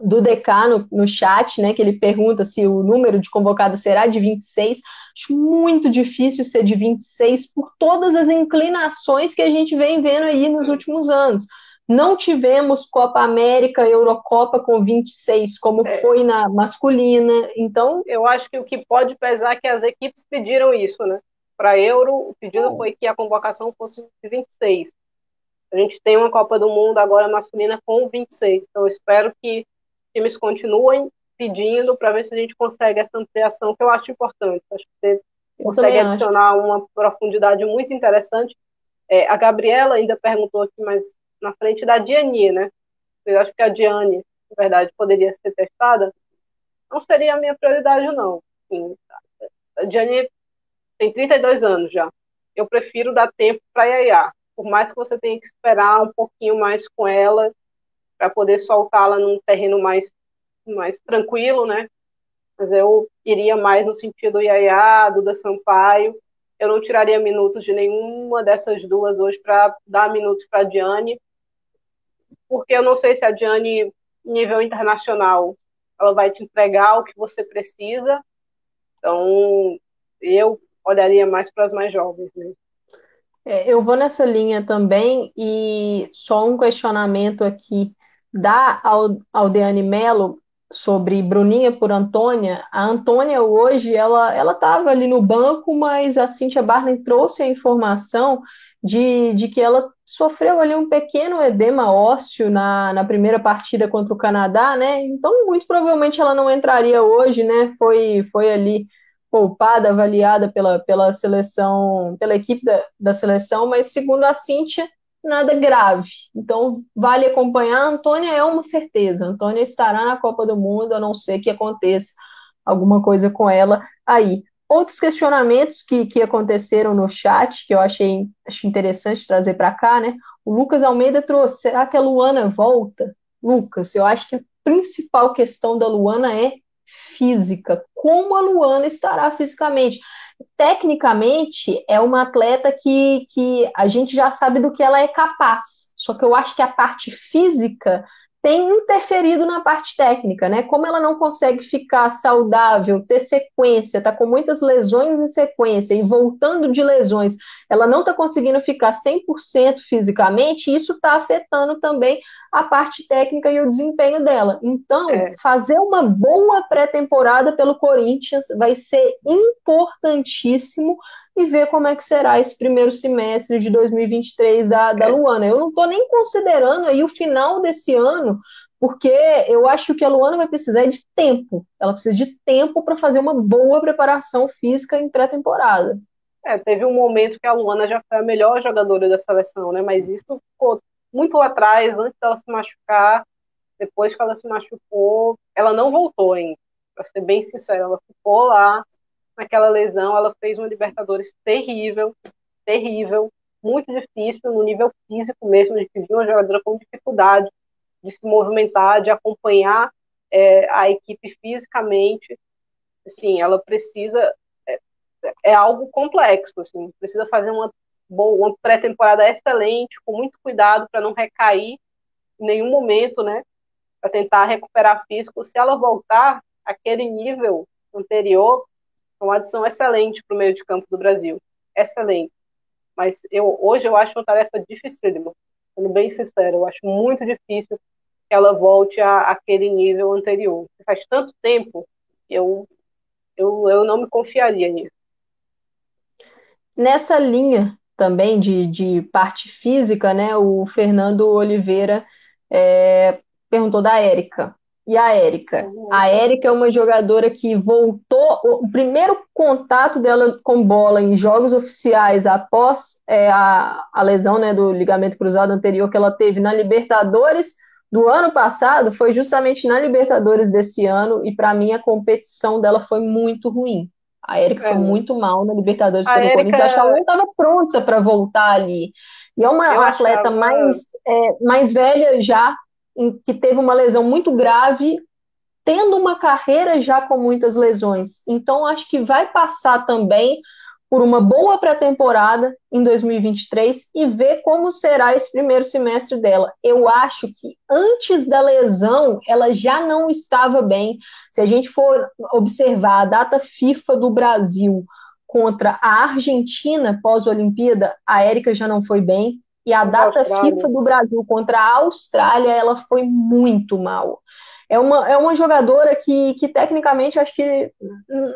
Speaker 1: do DK no, no chat, né, que ele pergunta se o número de convocados será de 26. Acho muito difícil ser de 26 por todas as inclinações que a gente vem vendo aí nos últimos anos. Não tivemos Copa América, Eurocopa com 26, como é. foi na masculina. Então,
Speaker 3: eu acho que o que pode pesar é que as equipes pediram isso, né? Para Euro, o pedido foi que a convocação fosse de 26. A gente tem uma Copa do Mundo agora masculina com 26. Então, eu espero que times continuem pedindo para ver se a gente consegue essa ampliação, que eu acho importante. Acho que você eu consegue adicionar acho. uma profundidade muito interessante. É, a Gabriela ainda perguntou aqui, mas na frente da Diane, né? Eu acho que a Diane, na verdade, poderia ser testada. Não seria a minha prioridade, não. Sim, a Diane tem 32 anos já. Eu prefiro dar tempo para Yaya. Por mais que você tenha que esperar um pouquinho mais com ela, para poder soltá-la num terreno mais, mais tranquilo, né? Mas eu iria mais no sentido Yaya, Duda Sampaio. Eu não tiraria minutos de nenhuma dessas duas hoje para dar minutos para Diane, porque eu não sei se a Diane, nível internacional, ela vai te entregar o que você precisa. Então, eu olharia mais para as mais jovens mesmo.
Speaker 1: É, eu vou nessa linha também, e só um questionamento aqui da Aldeane Mello sobre Bruninha por Antônia, a Antônia hoje, ela ela estava ali no banco, mas a Cíntia Barney trouxe a informação de, de que ela sofreu ali um pequeno edema ósseo na, na primeira partida contra o Canadá, né? Então, muito provavelmente ela não entraria hoje, né? Foi, foi ali poupada, avaliada pela, pela seleção, pela equipe da, da seleção, mas segundo a Cíntia, nada grave. Então, vale acompanhar. A Antônia é uma certeza. A Antônia estará na Copa do Mundo, a não ser que aconteça alguma coisa com ela aí. Outros questionamentos que, que aconteceram no chat, que eu achei, achei interessante trazer para cá, né? O Lucas Almeida trouxe: será que a Luana volta? Lucas, eu acho que a principal questão da Luana é física. Como a Luana estará fisicamente? tecnicamente é uma atleta que, que a gente já sabe do que ela é capaz. Só que eu acho que a parte física tem interferido na parte técnica, né? Como ela não consegue ficar saudável, ter sequência, tá com muitas lesões em sequência e voltando de lesões, ela não está conseguindo ficar 100% fisicamente, isso está afetando também a parte técnica e o desempenho dela. Então, é. fazer uma boa pré-temporada pelo Corinthians vai ser importantíssimo e ver como é que será esse primeiro semestre de 2023 da, da é. Luana. Eu não estou nem considerando aí o final desse ano, porque eu acho que a Luana vai precisar de tempo. Ela precisa de tempo para fazer uma boa preparação física em pré-temporada.
Speaker 3: É, teve um momento que a Luana já foi a melhor jogadora da seleção, né? Mas isso ficou muito lá atrás, antes dela se machucar. Depois que ela se machucou, ela não voltou ainda. Para ser bem sincera, ela ficou lá naquela lesão, ela fez uma Libertadores terrível, terrível, muito difícil no nível físico mesmo, de viu uma jogadora com dificuldade de se movimentar, de acompanhar é, a equipe fisicamente. Assim, ela precisa é, é algo complexo, assim, precisa fazer uma uma pré-temporada excelente, com muito cuidado para não recair em nenhum momento, né? Para tentar recuperar físico. Se ela voltar aquele nível anterior, uma adição excelente para o meio de campo do Brasil. Excelente. Mas eu, hoje eu acho uma tarefa dificílima. Sendo bem sincero, eu acho muito difícil que ela volte a, aquele nível anterior. Faz tanto tempo que eu, eu, eu não me confiaria nisso.
Speaker 1: Nessa linha também de, de parte física, né, o Fernando Oliveira é, perguntou da Érica. E a Érica? A Érica é uma jogadora que voltou. O primeiro contato dela com bola em jogos oficiais após é, a, a lesão né, do ligamento cruzado anterior que ela teve na Libertadores do ano passado foi justamente na Libertadores desse ano. E para mim a competição dela foi muito ruim. A Érica é. foi muito mal na Libertadores pelo Érica... Corinthians. Acho que ela não estava pronta para voltar ali. E é uma Eu atleta achava... mais, é, mais velha já, que teve uma lesão muito grave, tendo uma carreira já com muitas lesões. Então, acho que vai passar também por uma boa pré-temporada em 2023 e ver como será esse primeiro semestre dela. Eu acho que antes da lesão ela já não estava bem. Se a gente for observar a data FIFA do Brasil contra a Argentina pós-Olimpíada, a Érica já não foi bem. E a data Austrália. FIFA do Brasil contra a Austrália, ela foi muito mal é uma, é uma jogadora que, que tecnicamente acho que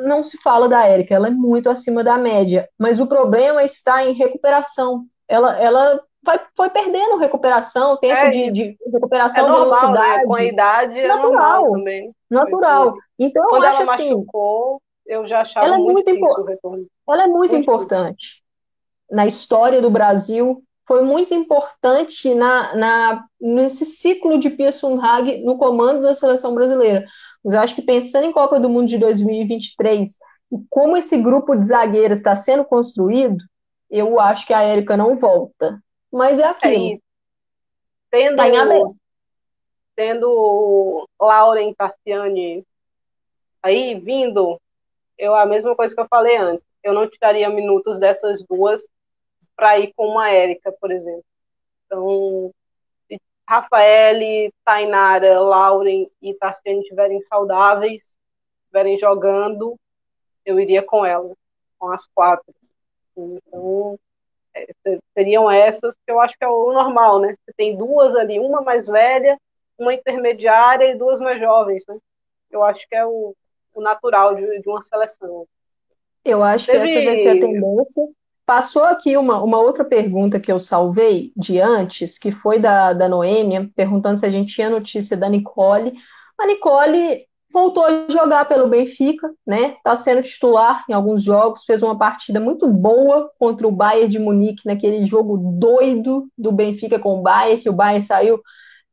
Speaker 1: não se fala da Érica, ela é muito acima da média, mas o problema está em recuperação. Ela, ela vai, foi perdendo recuperação, tempo é, de, de, recuperação é
Speaker 3: normal,
Speaker 1: velocidade.
Speaker 3: Né? Com a idade é natural, normal também.
Speaker 1: Natural. Então
Speaker 3: Quando
Speaker 1: eu acho
Speaker 3: ela
Speaker 1: assim.
Speaker 3: Machucou, eu já achava ela é muito, muito
Speaker 1: Ela é muito, muito importante na história do Brasil foi muito importante na, na, nesse ciclo de Pia Sundhage no comando da seleção brasileira. Mas eu acho que pensando em Copa do Mundo de 2023 e como esse grupo de zagueiras está sendo construído, eu acho que a Érica não volta. Mas é aquilo. É,
Speaker 3: tendo, tá tendo Lauren Tassiani aí vindo, eu a mesma coisa que eu falei antes. Eu não tiraria minutos dessas duas para ir com uma Érica, por exemplo. Então, se Rafael, Tainara, Lauren e Tarciane estiverem saudáveis, estiverem jogando, eu iria com elas, com as quatro. Então, é, seriam essas que eu acho que é o normal, né? Você tem duas ali, uma mais velha, uma intermediária e duas mais jovens, né? Eu acho que é o, o natural de, de uma seleção.
Speaker 1: Eu acho Teve... que essa vai ser a tendência. Passou aqui uma, uma outra pergunta que eu salvei de antes, que foi da, da Noêmia, perguntando se a gente tinha notícia da Nicole. A Nicole voltou a jogar pelo Benfica, né? Está sendo titular em alguns jogos, fez uma partida muito boa contra o Bayern de Munique naquele jogo doido do Benfica com o Bayern, que o Bayern saiu,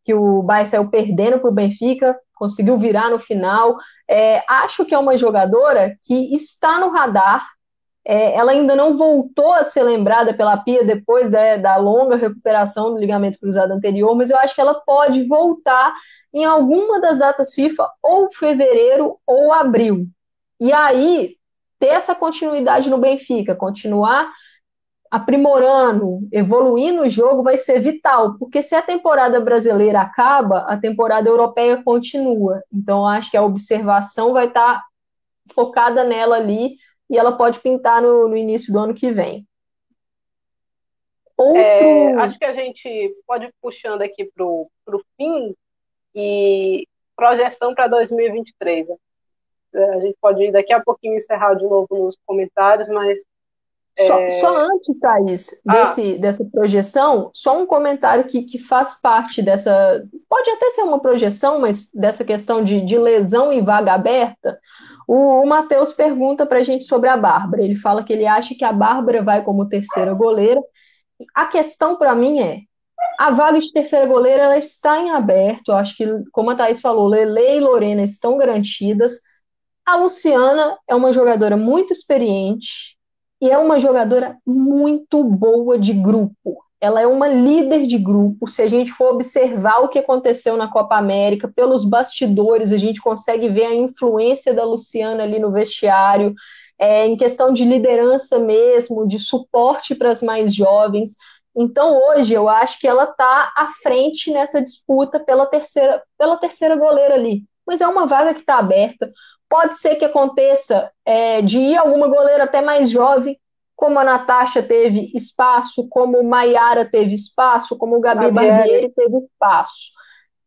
Speaker 1: que o Bayern saiu perdendo para o Benfica, conseguiu virar no final. É, acho que é uma jogadora que está no radar é, ela ainda não voltou a ser lembrada pela Pia depois da, da longa recuperação do ligamento cruzado anterior, mas eu acho que ela pode voltar em alguma das datas FIFA, ou fevereiro ou abril. E aí, ter essa continuidade no Benfica, continuar aprimorando, evoluindo o jogo vai ser vital, porque se a temporada brasileira acaba, a temporada europeia continua. Então, acho que a observação vai estar focada nela ali e ela pode pintar no, no início do ano que vem.
Speaker 3: Outro... É, acho que a gente pode ir puxando aqui para o fim e projeção para 2023. É, a gente pode daqui a pouquinho encerrar de novo nos comentários, mas.
Speaker 1: Só, é... só antes, Thaís, ah. desse, dessa projeção, só um comentário que, que faz parte dessa. Pode até ser uma projeção, mas dessa questão de, de lesão e vaga aberta. O, o Matheus pergunta para a gente sobre a Bárbara. Ele fala que ele acha que a Bárbara vai como terceira goleira. A questão para mim é: a vaga de terceira goleira ela está em aberto. Eu acho que, como a Thaís falou, Lele e Lorena estão garantidas. A Luciana é uma jogadora muito experiente e é uma jogadora muito boa de grupo ela é uma líder de grupo. Se a gente for observar o que aconteceu na Copa América, pelos bastidores, a gente consegue ver a influência da Luciana ali no vestiário, é, em questão de liderança mesmo, de suporte para as mais jovens. Então, hoje, eu acho que ela está à frente nessa disputa pela terceira, pela terceira goleira ali. Mas é uma vaga que está aberta. Pode ser que aconteça é, de ir alguma goleira até mais jovem, como a Natasha teve espaço, como Maiara teve espaço, como o Gabi Barbieri teve espaço.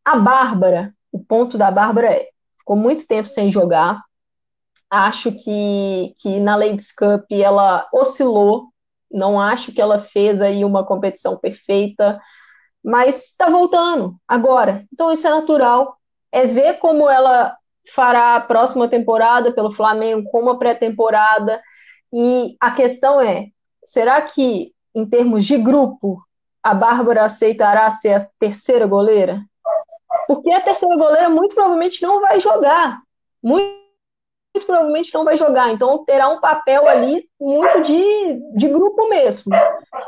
Speaker 1: A Bárbara, o ponto da Bárbara é, ficou muito tempo sem jogar. Acho que, que na Ladies Cup ela oscilou. Não acho que ela fez aí uma competição perfeita, mas está voltando agora. Então isso é natural. É ver como ela fará a próxima temporada pelo Flamengo, como a pré-temporada e a questão é: será que, em termos de grupo, a Bárbara aceitará ser a terceira goleira? Porque a terceira goleira muito provavelmente não vai jogar. Muito, provavelmente não vai jogar. Então, terá um papel ali muito de, de grupo mesmo.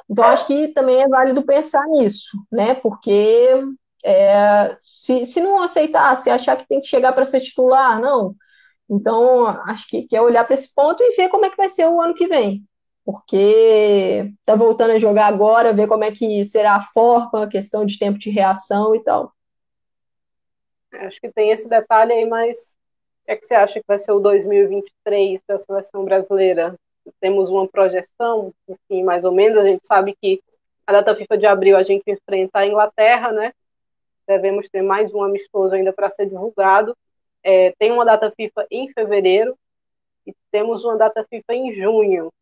Speaker 1: Então, acho que também é válido pensar nisso, né? Porque é, se, se não aceitar, se achar que tem que chegar para ser titular, não. Então, acho que, que é olhar para esse ponto e ver como é que vai ser o ano que vem. Porque tá voltando a jogar agora, ver como é que será a forma, a questão de tempo de reação e tal.
Speaker 3: Acho que tem esse detalhe aí, mas o é que você acha que vai ser o 2023 da seleção brasileira? Temos uma projeção, enfim, mais ou menos. A gente sabe que a data FIFA de abril a gente enfrenta a Inglaterra, né? Devemos ter mais um amistoso ainda para ser divulgado. É, tem uma data FIFA em fevereiro e temos uma data FIFA em junho.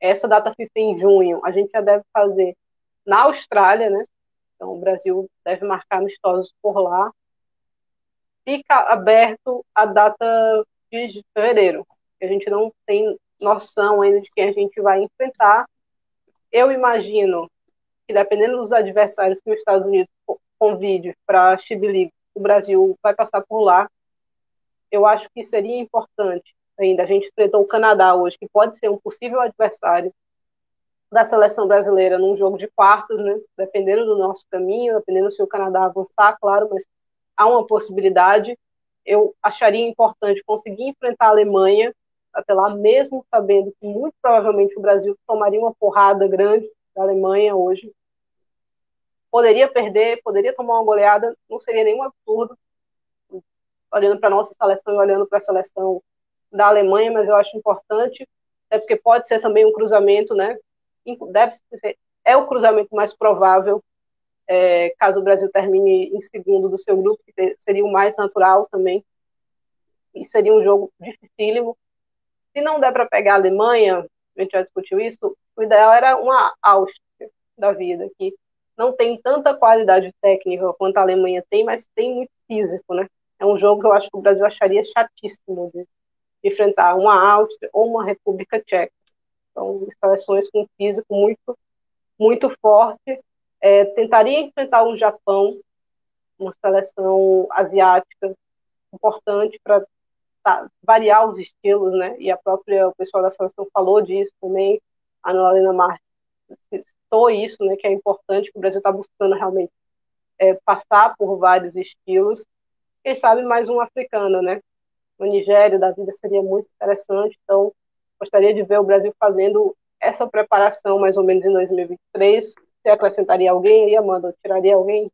Speaker 3: Essa data FIFA em junho a gente já deve fazer na Austrália, né? Então o Brasil deve marcar amistosos por lá fica aberto a data de fevereiro. A gente não tem noção ainda de quem a gente vai enfrentar. Eu imagino que, dependendo dos adversários que os Estados Unidos convide para a Chibili, o Brasil vai passar por lá. Eu acho que seria importante ainda. A gente enfrentou o Canadá hoje, que pode ser um possível adversário da seleção brasileira num jogo de quartas, né? Dependendo do nosso caminho, dependendo se o Canadá avançar, claro, mas há uma possibilidade. Eu acharia importante conseguir enfrentar a Alemanha até lá, mesmo sabendo que muito provavelmente o Brasil tomaria uma porrada grande da Alemanha hoje. Poderia perder, poderia tomar uma goleada, não seria nenhum absurdo, olhando para a nossa seleção e olhando para a seleção da Alemanha, mas eu acho importante, é porque pode ser também um cruzamento, né? Deve ser, é o cruzamento mais provável é, caso o Brasil termine em segundo do seu grupo, que seria o mais natural também, e seria um jogo dificílimo. Se não der para pegar a Alemanha, a gente já discutiu isso, o ideal era uma Áustria da vida, que não tem tanta qualidade técnica quanto a Alemanha tem, mas tem muito físico, né? É um jogo que eu acho que o Brasil acharia chatíssimo de enfrentar uma Áustria ou uma República Tcheca. São seleções com físico muito, muito forte é, tentaria enfrentar o Japão, uma seleção asiática importante para tá, variar os estilos, né? E a própria o pessoal da seleção falou disso também. A Ana Helena Marques citou isso, né? Que é importante que o Brasil está buscando realmente é, passar por vários estilos. Quem sabe mais um africano, né? O Nigéria da vida seria muito interessante. Então, gostaria de ver o Brasil fazendo essa preparação mais ou menos em 2023 você acrescentaria alguém aí, Amanda? Tiraria alguém?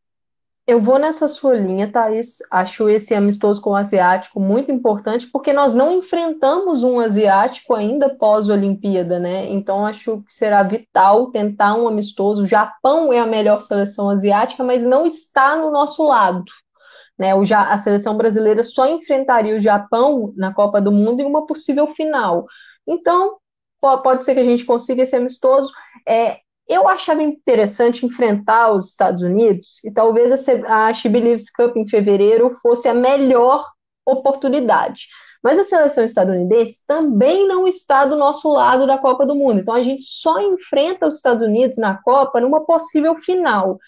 Speaker 1: Eu vou nessa sua linha, Thaís. Acho esse amistoso com o asiático muito importante, porque nós não enfrentamos um asiático ainda pós-Olimpíada, né? Então acho que será vital tentar um amistoso. O Japão é a melhor seleção asiática, mas não está no nosso lado. Né? O, a seleção brasileira só enfrentaria o Japão na Copa do Mundo em uma possível final. Então, pode ser que a gente consiga esse amistoso. É, eu achava interessante enfrentar os Estados Unidos e talvez a She Believes Cup em fevereiro fosse a melhor oportunidade. Mas a seleção estadunidense também não está do nosso lado da Copa do Mundo. Então a gente só enfrenta os Estados Unidos na Copa numa possível final.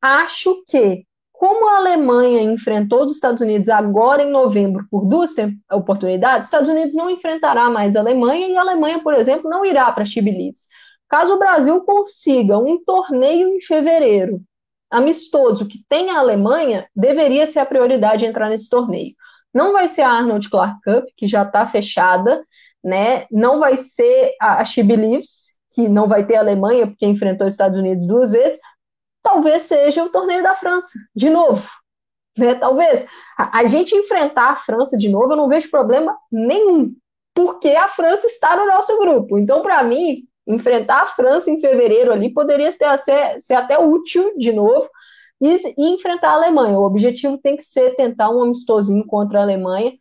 Speaker 1: Acho que, como a Alemanha enfrentou os Estados Unidos agora em novembro por duas oportunidades, os Estados Unidos não enfrentará mais a Alemanha e a Alemanha, por exemplo, não irá para Believes. Caso o Brasil consiga um torneio em fevereiro amistoso que tenha a Alemanha, deveria ser a prioridade entrar nesse torneio. Não vai ser a Arnold Clark Cup, que já está fechada, né? Não vai ser a, a She que não vai ter a Alemanha, porque enfrentou os Estados Unidos duas vezes. Talvez seja o torneio da França, de novo. Né? Talvez. A, a gente enfrentar a França de novo, eu não vejo problema nenhum, porque a França está no nosso grupo. Então, para mim, enfrentar a França em fevereiro ali poderia ser, ser, ser até útil de novo e, e, enfrentar a Alemanha. O objetivo tem que ser tentar um amistosinho contra a Alemanha.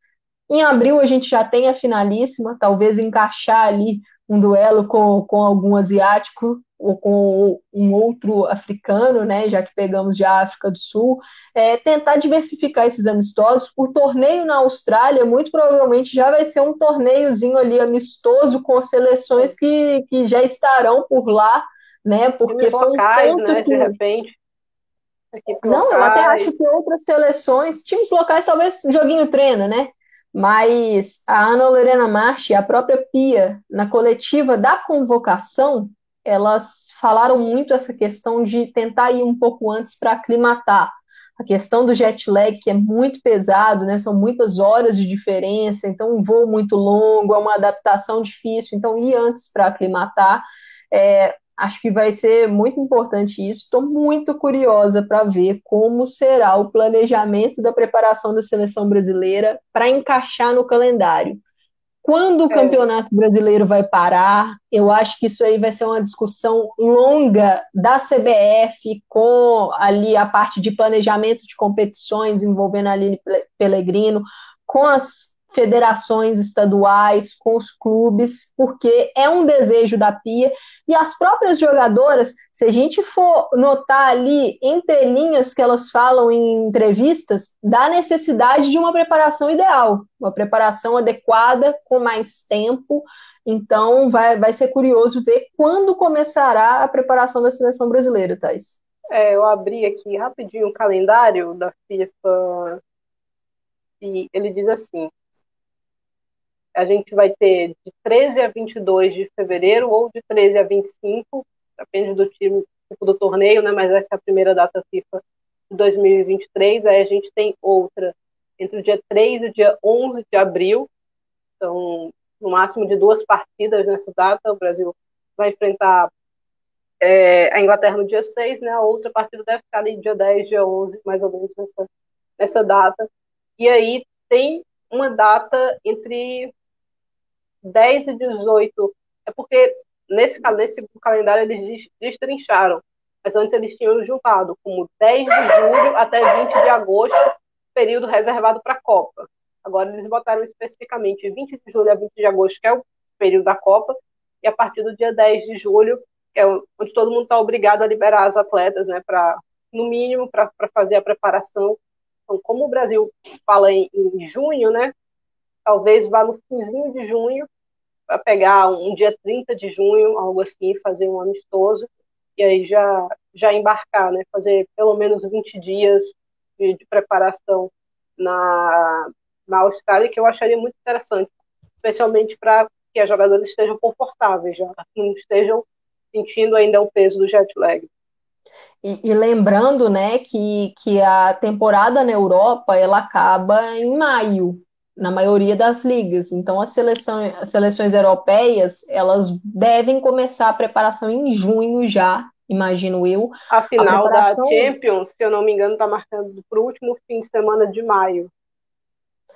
Speaker 1: Em abril a gente já tem a finalíssima, talvez encaixar ali um duelo com, com algum asiático ou com um outro africano, né, já que pegamos a África do Sul, é, tentar diversificar esses amistosos. O torneio na Austrália, muito provavelmente, já vai ser um torneiozinho ali amistoso com seleções que, que já estarão por lá, né, porque
Speaker 3: foi um locais, né, que... de repente.
Speaker 1: Não, eu até acho que outras seleções, times locais, talvez joguinho treino, né? Mas a Ana Lorena Marchi a própria Pia, na coletiva da convocação, elas falaram muito essa questão de tentar ir um pouco antes para aclimatar. A questão do jet lag, que é muito pesado, né? São muitas horas de diferença, então um voo muito longo, é uma adaptação difícil, então ir antes para aclimatar. É, acho que vai ser muito importante isso. Estou muito curiosa para ver como será o planejamento da preparação da seleção brasileira para encaixar no calendário. Quando o é. campeonato brasileiro vai parar? Eu acho que isso aí vai ser uma discussão longa da CBF com ali a parte de planejamento de competições envolvendo a Aline Pellegrino, com as federações estaduais, com os clubes, porque é um desejo da Pia e as próprias jogadoras, se a gente for notar ali entre linhas que elas falam em entrevistas, da necessidade de uma preparação ideal, uma preparação adequada, com mais tempo. Então, vai, vai ser curioso ver quando começará a preparação da seleção brasileira, Thais.
Speaker 3: É, eu abri aqui rapidinho o calendário da FIFA e ele diz assim: a gente vai ter de 13 a 22 de fevereiro ou de 13 a 25, depende do time tipo do torneio, né? Mas essa é a primeira data FIFA de 2023. Aí a gente tem outra entre o dia 3 e o dia 11 de abril. Então, no máximo de duas partidas nessa data. O Brasil vai enfrentar é, a Inglaterra no dia 6, né? A outra partida deve ficar ali dia 10, dia 11, mais ou menos nessa, nessa data. E aí tem uma data entre 10 e 18. É porque nesse, nesse calendário eles destrincharam. Mas antes eles tinham juntado como 10 de julho até 20 de agosto, período reservado para a Copa. Agora eles botaram especificamente 20 de julho a 20 de agosto, que é o período da Copa, e a partir do dia 10 de julho, que é onde todo mundo está obrigado a liberar as atletas, né, para no mínimo para fazer a preparação. Então, como o Brasil fala em, em junho, né, talvez vá no finzinho de junho para pegar um dia 30 de junho, algo assim, fazer um amistoso e aí já já embarcar, né? Fazer pelo menos 20 dias de, de preparação na, na Austrália, que eu acharia muito interessante, especialmente para que as jogadoras estejam confortáveis, já não estejam sentindo ainda o peso do jet lag.
Speaker 1: E, e, lembrando, né, que, que a temporada na Europa ela acaba em maio, na maioria das ligas. Então, as, seleção, as seleções europeias, elas devem começar a preparação em junho já, imagino eu.
Speaker 3: A final a preparação... da Champions, se eu não me engano, está marcando para o último fim de semana de maio.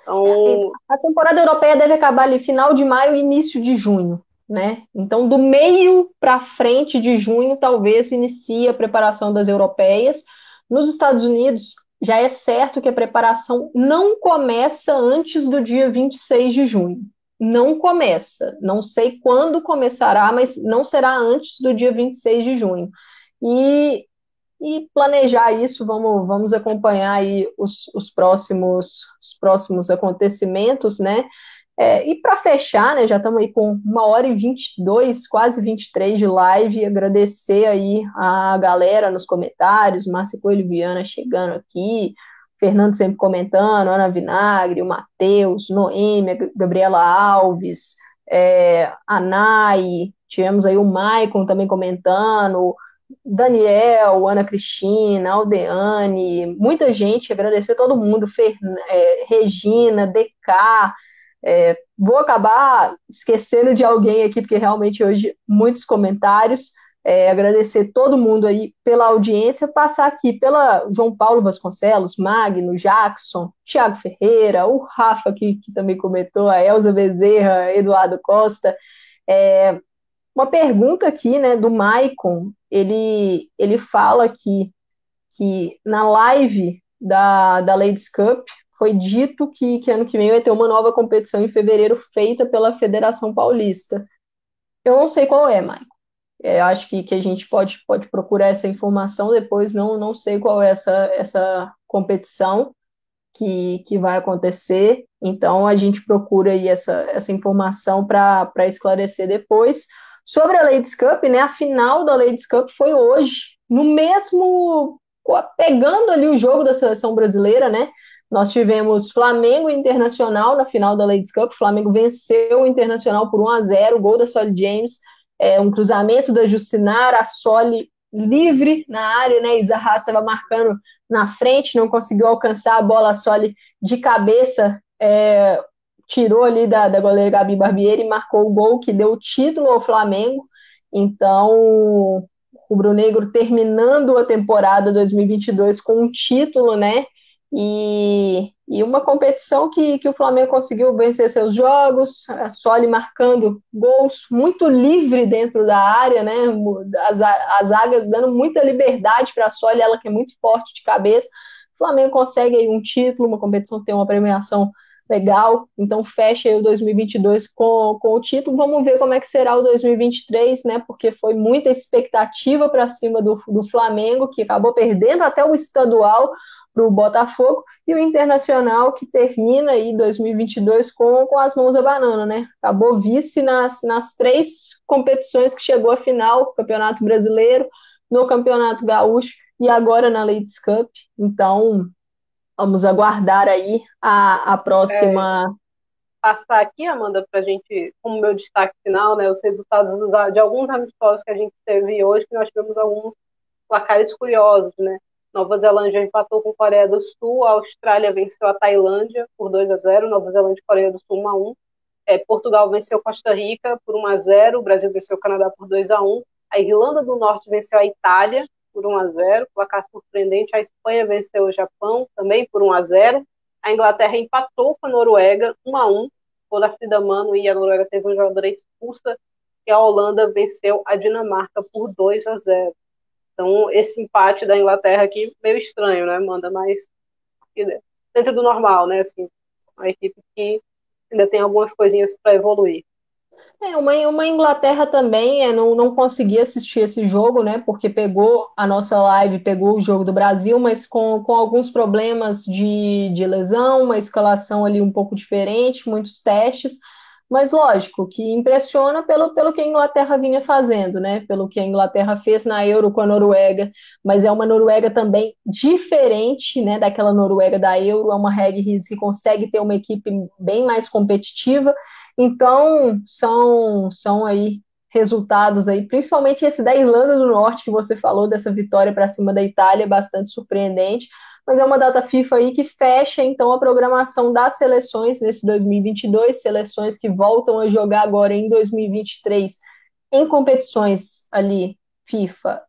Speaker 1: Então... A temporada europeia deve acabar ali final de maio e início de junho. Né? Então, do meio para frente de junho, talvez inicie a preparação das europeias. Nos Estados Unidos, já é certo que a preparação não começa antes do dia 26 de junho. Não começa. Não sei quando começará, mas não será antes do dia 26 de junho. E, e planejar isso, vamos, vamos acompanhar aí os, os, próximos, os próximos acontecimentos, né? É, e para fechar, né, já estamos aí com uma hora e 22, quase 23 de live, agradecer aí a galera nos comentários, Márcia Coelho Viana chegando aqui, Fernando sempre comentando, Ana Vinagre, o Matheus, Noêmia, Gabriela Alves, é, a Nai, tivemos aí o Maicon também comentando, Daniel, Ana Cristina, Aldeane, muita gente, agradecer todo mundo, Fer, é, Regina, DK, é, vou acabar esquecendo de alguém aqui, porque realmente hoje muitos comentários. É, agradecer todo mundo aí pela audiência, passar aqui pela João Paulo Vasconcelos, Magno, Jackson, Tiago Ferreira, o Rafa que, que também comentou, a Elza Bezerra, Eduardo Costa. É, uma pergunta aqui, né, do Maicon, ele, ele fala aqui que na live da, da Ladies Cup, foi dito que, que ano que vem vai ter uma nova competição em fevereiro feita pela Federação Paulista. Eu não sei qual é, Maicon. É, acho que, que a gente pode, pode procurar essa informação depois, não, não sei qual é essa, essa competição que, que vai acontecer, então a gente procura aí essa, essa informação para esclarecer depois. Sobre a Ladies Cup, né, a final da Ladies Cup foi hoje, no mesmo, pegando ali o jogo da seleção brasileira, né, Nós tivemos Flamengo e Internacional na final da Ladies Cup. O Flamengo venceu o Internacional por 1 a 0 gol da Solly James, é, um cruzamento da Justinar, a Solly livre na área, né? Isarra estava marcando na frente, não conseguiu alcançar a bola, a Solly de cabeça é, tirou ali da, da goleira Gabi Barbieri e marcou o gol que deu o título ao Flamengo. Então, o Rubro Negro terminando a temporada 2022 com um título, né? E, e uma competição que, que o Flamengo conseguiu vencer seus jogos, a Soli marcando gols muito livre dentro da área, né? As, as zaga dando muita liberdade para a Soli, ela que é muito forte de cabeça. O Flamengo consegue aí um título, uma competição que tem uma premiação legal, então fecha aí o 2022 com, com o título. Vamos ver como é que será o 2023, né? Porque foi muita expectativa para cima do, do Flamengo, que acabou perdendo até o estadual para o Botafogo, e o Internacional que termina aí 2022 com, com as mãos à banana, né? Acabou vice nas, nas três competições que chegou à final, Campeonato Brasileiro, no Campeonato Gaúcho e agora na Ladies Cup. Então, vamos aguardar aí a, a próxima. É,
Speaker 3: passar aqui, Amanda, para a gente, como meu destaque final, né, os resultados de alguns amistosos que a gente teve hoje, que nós tivemos alguns placares curiosos, né? Nova Zelândia empatou com Coreia do Sul, a Austrália venceu a Tailândia por 2 a 0, Nova Zelândia e Coreia do Sul 1 a 1. É, Portugal venceu Costa Rica por 1 a 0, o Brasil venceu o Canadá por 2 a 1. A Irlanda do Norte venceu a Itália por 1 a 0, placar surpreendente. A Espanha venceu o Japão também por 1 a 0. A Inglaterra empatou com a Noruega 1 a 1. Gol da Frida Mano e a Noruega teve um jogador expulsa. E a Holanda venceu a Dinamarca por 2 a 0. Então, esse empate da Inglaterra aqui, meio estranho, né? Manda mais dentro do normal, né? Assim, uma equipe que ainda tem algumas coisinhas para evoluir.
Speaker 1: É, uma, uma Inglaterra também é, não, não consegui assistir esse jogo, né? Porque pegou a nossa live, pegou o jogo do Brasil, mas com, com alguns problemas de, de lesão, uma escalação ali um pouco diferente, muitos testes. Mas lógico, que impressiona pelo, pelo que a Inglaterra vinha fazendo, né? Pelo que a Inglaterra fez na Euro com a Noruega, mas é uma Noruega também diferente, né? Daquela Noruega da Euro, é uma Reg Riz que consegue ter uma equipe bem mais competitiva. Então, são, são aí resultados aí, principalmente esse da Irlanda do Norte que você falou dessa vitória para cima da Itália, bastante surpreendente mas é uma data FIFA aí que fecha então a programação das seleções nesse 2022, seleções que voltam a jogar agora em 2023 em competições ali FIFA,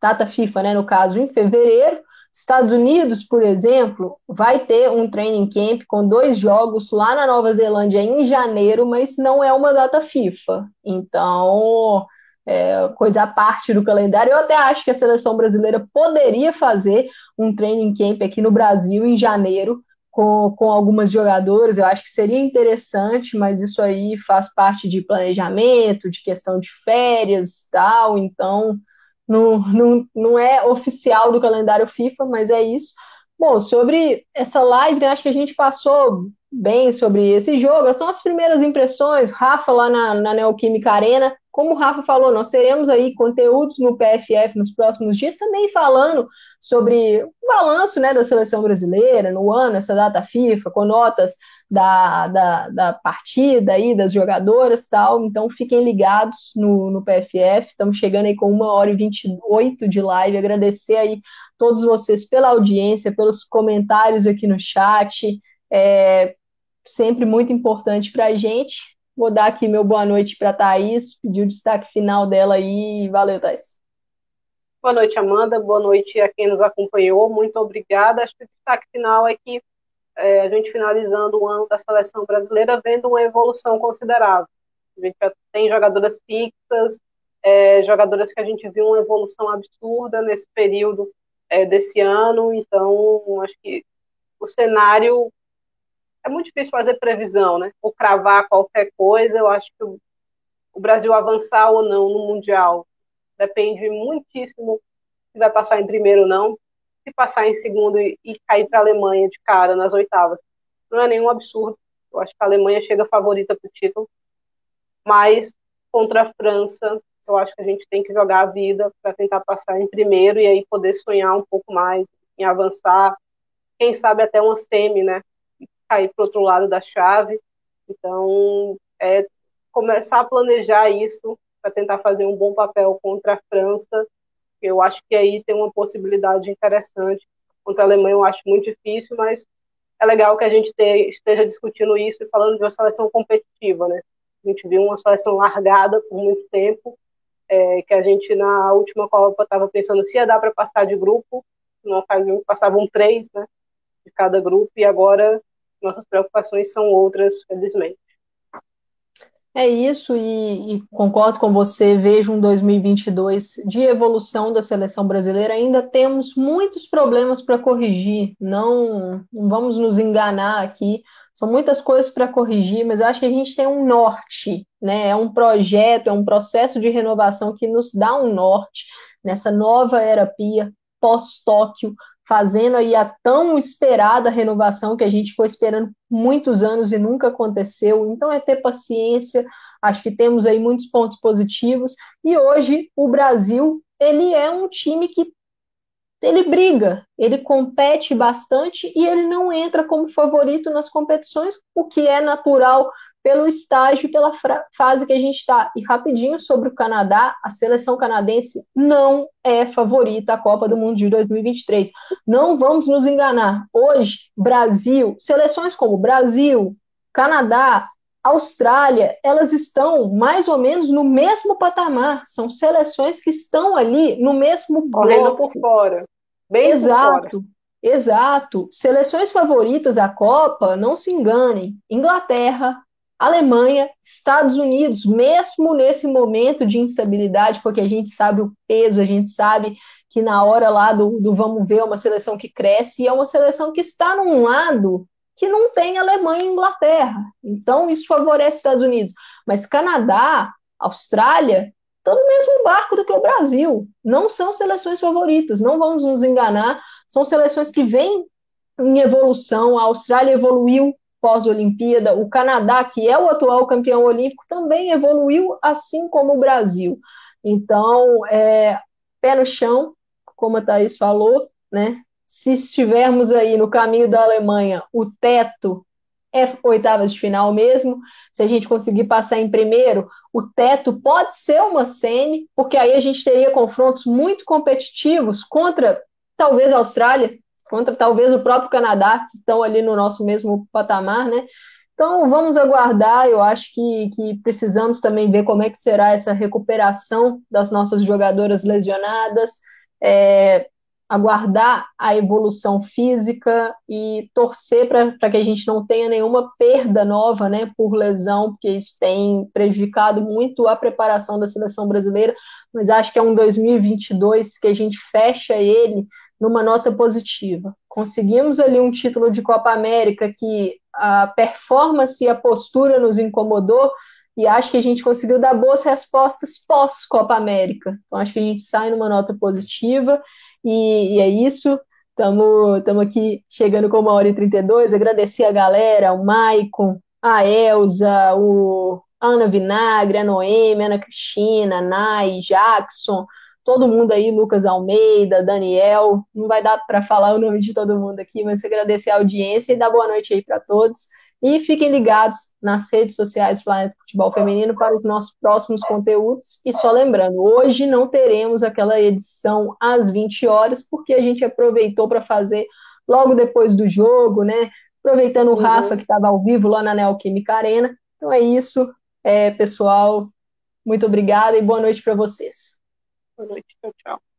Speaker 1: data FIFA, né, no caso, em fevereiro. Estados Unidos, por exemplo, vai ter um training camp com dois jogos lá na Nova Zelândia em janeiro, mas não é uma data FIFA. Então, é, coisa à parte do calendário. Eu até acho que a seleção brasileira poderia fazer um training camp aqui no Brasil em janeiro com, com algumas jogadoras. Eu acho que seria interessante, mas isso aí faz parte de planejamento, de questão de férias tal. Então, não, não, não é oficial do calendário FIFA, mas é isso. Bom, sobre essa live, né, acho que a gente passou bem sobre esse jogo. São as primeiras impressões. Rafa lá na, na Neoquímica Arena como o Rafa falou, nós teremos aí conteúdos no PFF nos próximos dias, também falando sobre o balanço né, da seleção brasileira no ano, essa data FIFA, com notas da, da, da partida aí, das jogadoras tal. Então fiquem ligados no, no PFF. Estamos chegando aí com uma hora e 28 de live. Agradecer aí todos vocês pela audiência, pelos comentários aqui no chat. É sempre muito importante para a gente. Vou dar aqui meu boa noite para a Thaís, pedir o destaque final dela aí. Valeu, Thaís.
Speaker 3: Boa noite, Amanda. Boa noite a quem nos acompanhou. Muito obrigada. Acho que o destaque final é que é, a gente finalizando o ano da seleção brasileira vendo uma evolução considerável. A gente já tem jogadoras fixas, é, jogadoras que a gente viu uma evolução absurda nesse período é, desse ano. Então, acho que o cenário é muito difícil fazer previsão, né? Ou cravar qualquer coisa. Eu acho que o Brasil avançar ou não no Mundial depende muitíssimo se vai passar em primeiro ou não. Se passar em segundo e, e cair para a Alemanha de cara nas oitavas, não é nenhum absurdo. Eu acho que a Alemanha chega favorita para o título. Mas contra a França, eu acho que a gente tem que jogar a vida para tentar passar em primeiro e aí poder sonhar um pouco mais em avançar quem sabe até uma semi, né? Cair para outro lado da chave. Então, é começar a planejar isso para tentar fazer um bom papel contra a França. Eu acho que aí tem uma possibilidade interessante. Contra a Alemanha eu acho muito difícil, mas é legal que a gente esteja discutindo isso e falando de uma seleção competitiva, né? A gente viu uma seleção largada por muito tempo, é, que a gente na última Copa estava pensando se ia dar para passar de grupo, não ocasião passavam três, né, de cada grupo, e agora nossas preocupações são outras, felizmente.
Speaker 1: É isso, e, e, concordo com você. Vejo um 2022 de evolução da seleção brasileira. Ainda temos muitos problemas para corrigir, não, não, vamos nos enganar aqui. São muitas coisas para corrigir, mas eu acho que a gente tem um norte, né? É um projeto, é um processo de renovação que nos dá um norte nessa nova era Pia, pós-Tóquio, fazendo aí a tão esperada renovação que a gente foi esperando muitos anos e nunca aconteceu. Então é ter paciência. Acho que temos aí muitos pontos positivos e hoje o Brasil ele é um time que ele briga, ele compete bastante e ele não entra como favorito nas competições, o que é natural pelo estágio, pela fase que a gente está. E rapidinho sobre o Canadá, a seleção canadense não é favorita à Copa do Mundo de 2023. Não vamos nos enganar. Hoje, Brasil, seleções como Brasil, Canadá, Austrália, elas estão mais ou menos no mesmo patamar. São seleções que estão ali no mesmo
Speaker 3: Correndo por fora. Bem
Speaker 1: exato, exato. Seleções favoritas à Copa, não se enganem. Inglaterra, Alemanha, Estados Unidos, mesmo nesse momento de instabilidade, porque a gente sabe o peso, a gente sabe que na hora lá do, do vamos ver, é uma seleção que cresce e é uma seleção que está num lado que não tem Alemanha e Inglaterra. Então, isso favorece os Estados Unidos. Mas Canadá, Austrália, estão no mesmo barco do que o Brasil. Não são seleções favoritas, não vamos nos enganar. São seleções que vêm em evolução. A Austrália evoluiu pós-Olimpíada. O Canadá, que é o atual campeão olímpico, também evoluiu, assim como o Brasil. Então, é, pé no chão, como a Thaís falou, né? Se estivermos aí no caminho da Alemanha, o teto é oitavas de final mesmo. Se a gente conseguir passar em primeiro, o teto pode ser uma semi, porque aí a gente teria confrontos muito competitivos contra talvez a Austrália, contra talvez o próprio Canadá, que estão ali no nosso mesmo patamar, né? Então vamos aguardar, eu acho que, que precisamos também ver como é que será essa recuperação das nossas jogadoras lesionadas, é, aguardar a evolução física e torcer para que a gente não tenha nenhuma perda nova né, por lesão, porque isso tem prejudicado muito a preparação da seleção brasileira, mas acho que é um 2022 que a gente fecha ele numa nota positiva. Conseguimos ali um título de Copa América que a performance e a postura nos incomodou e acho que a gente conseguiu dar boas respostas pós Copa América. Então acho que a gente sai numa nota positiva e, e é isso. Estamos aqui chegando com uma hora e 32. Agradecer a galera, o Maicon, a Elza, o Ana Vinagre, a Noemi, a Ana Cristina, a Nai, Jackson, todo mundo aí, Lucas Almeida, Daniel, não vai dar para falar o nome de todo mundo aqui, mas agradecer a audiência e dar boa noite aí para todos. E fiquem ligados nas redes sociais do Planeta Futebol Feminino para os nossos próximos conteúdos. E só lembrando, hoje não teremos aquela edição às 20 horas, porque a gente aproveitou para fazer logo depois do jogo, né? Aproveitando o uhum. Rafa, que estava ao vivo lá na Neoquímica Arena. Então é isso, é, pessoal. Muito obrigada e boa noite para vocês.
Speaker 3: Boa noite. Tchau, tchau.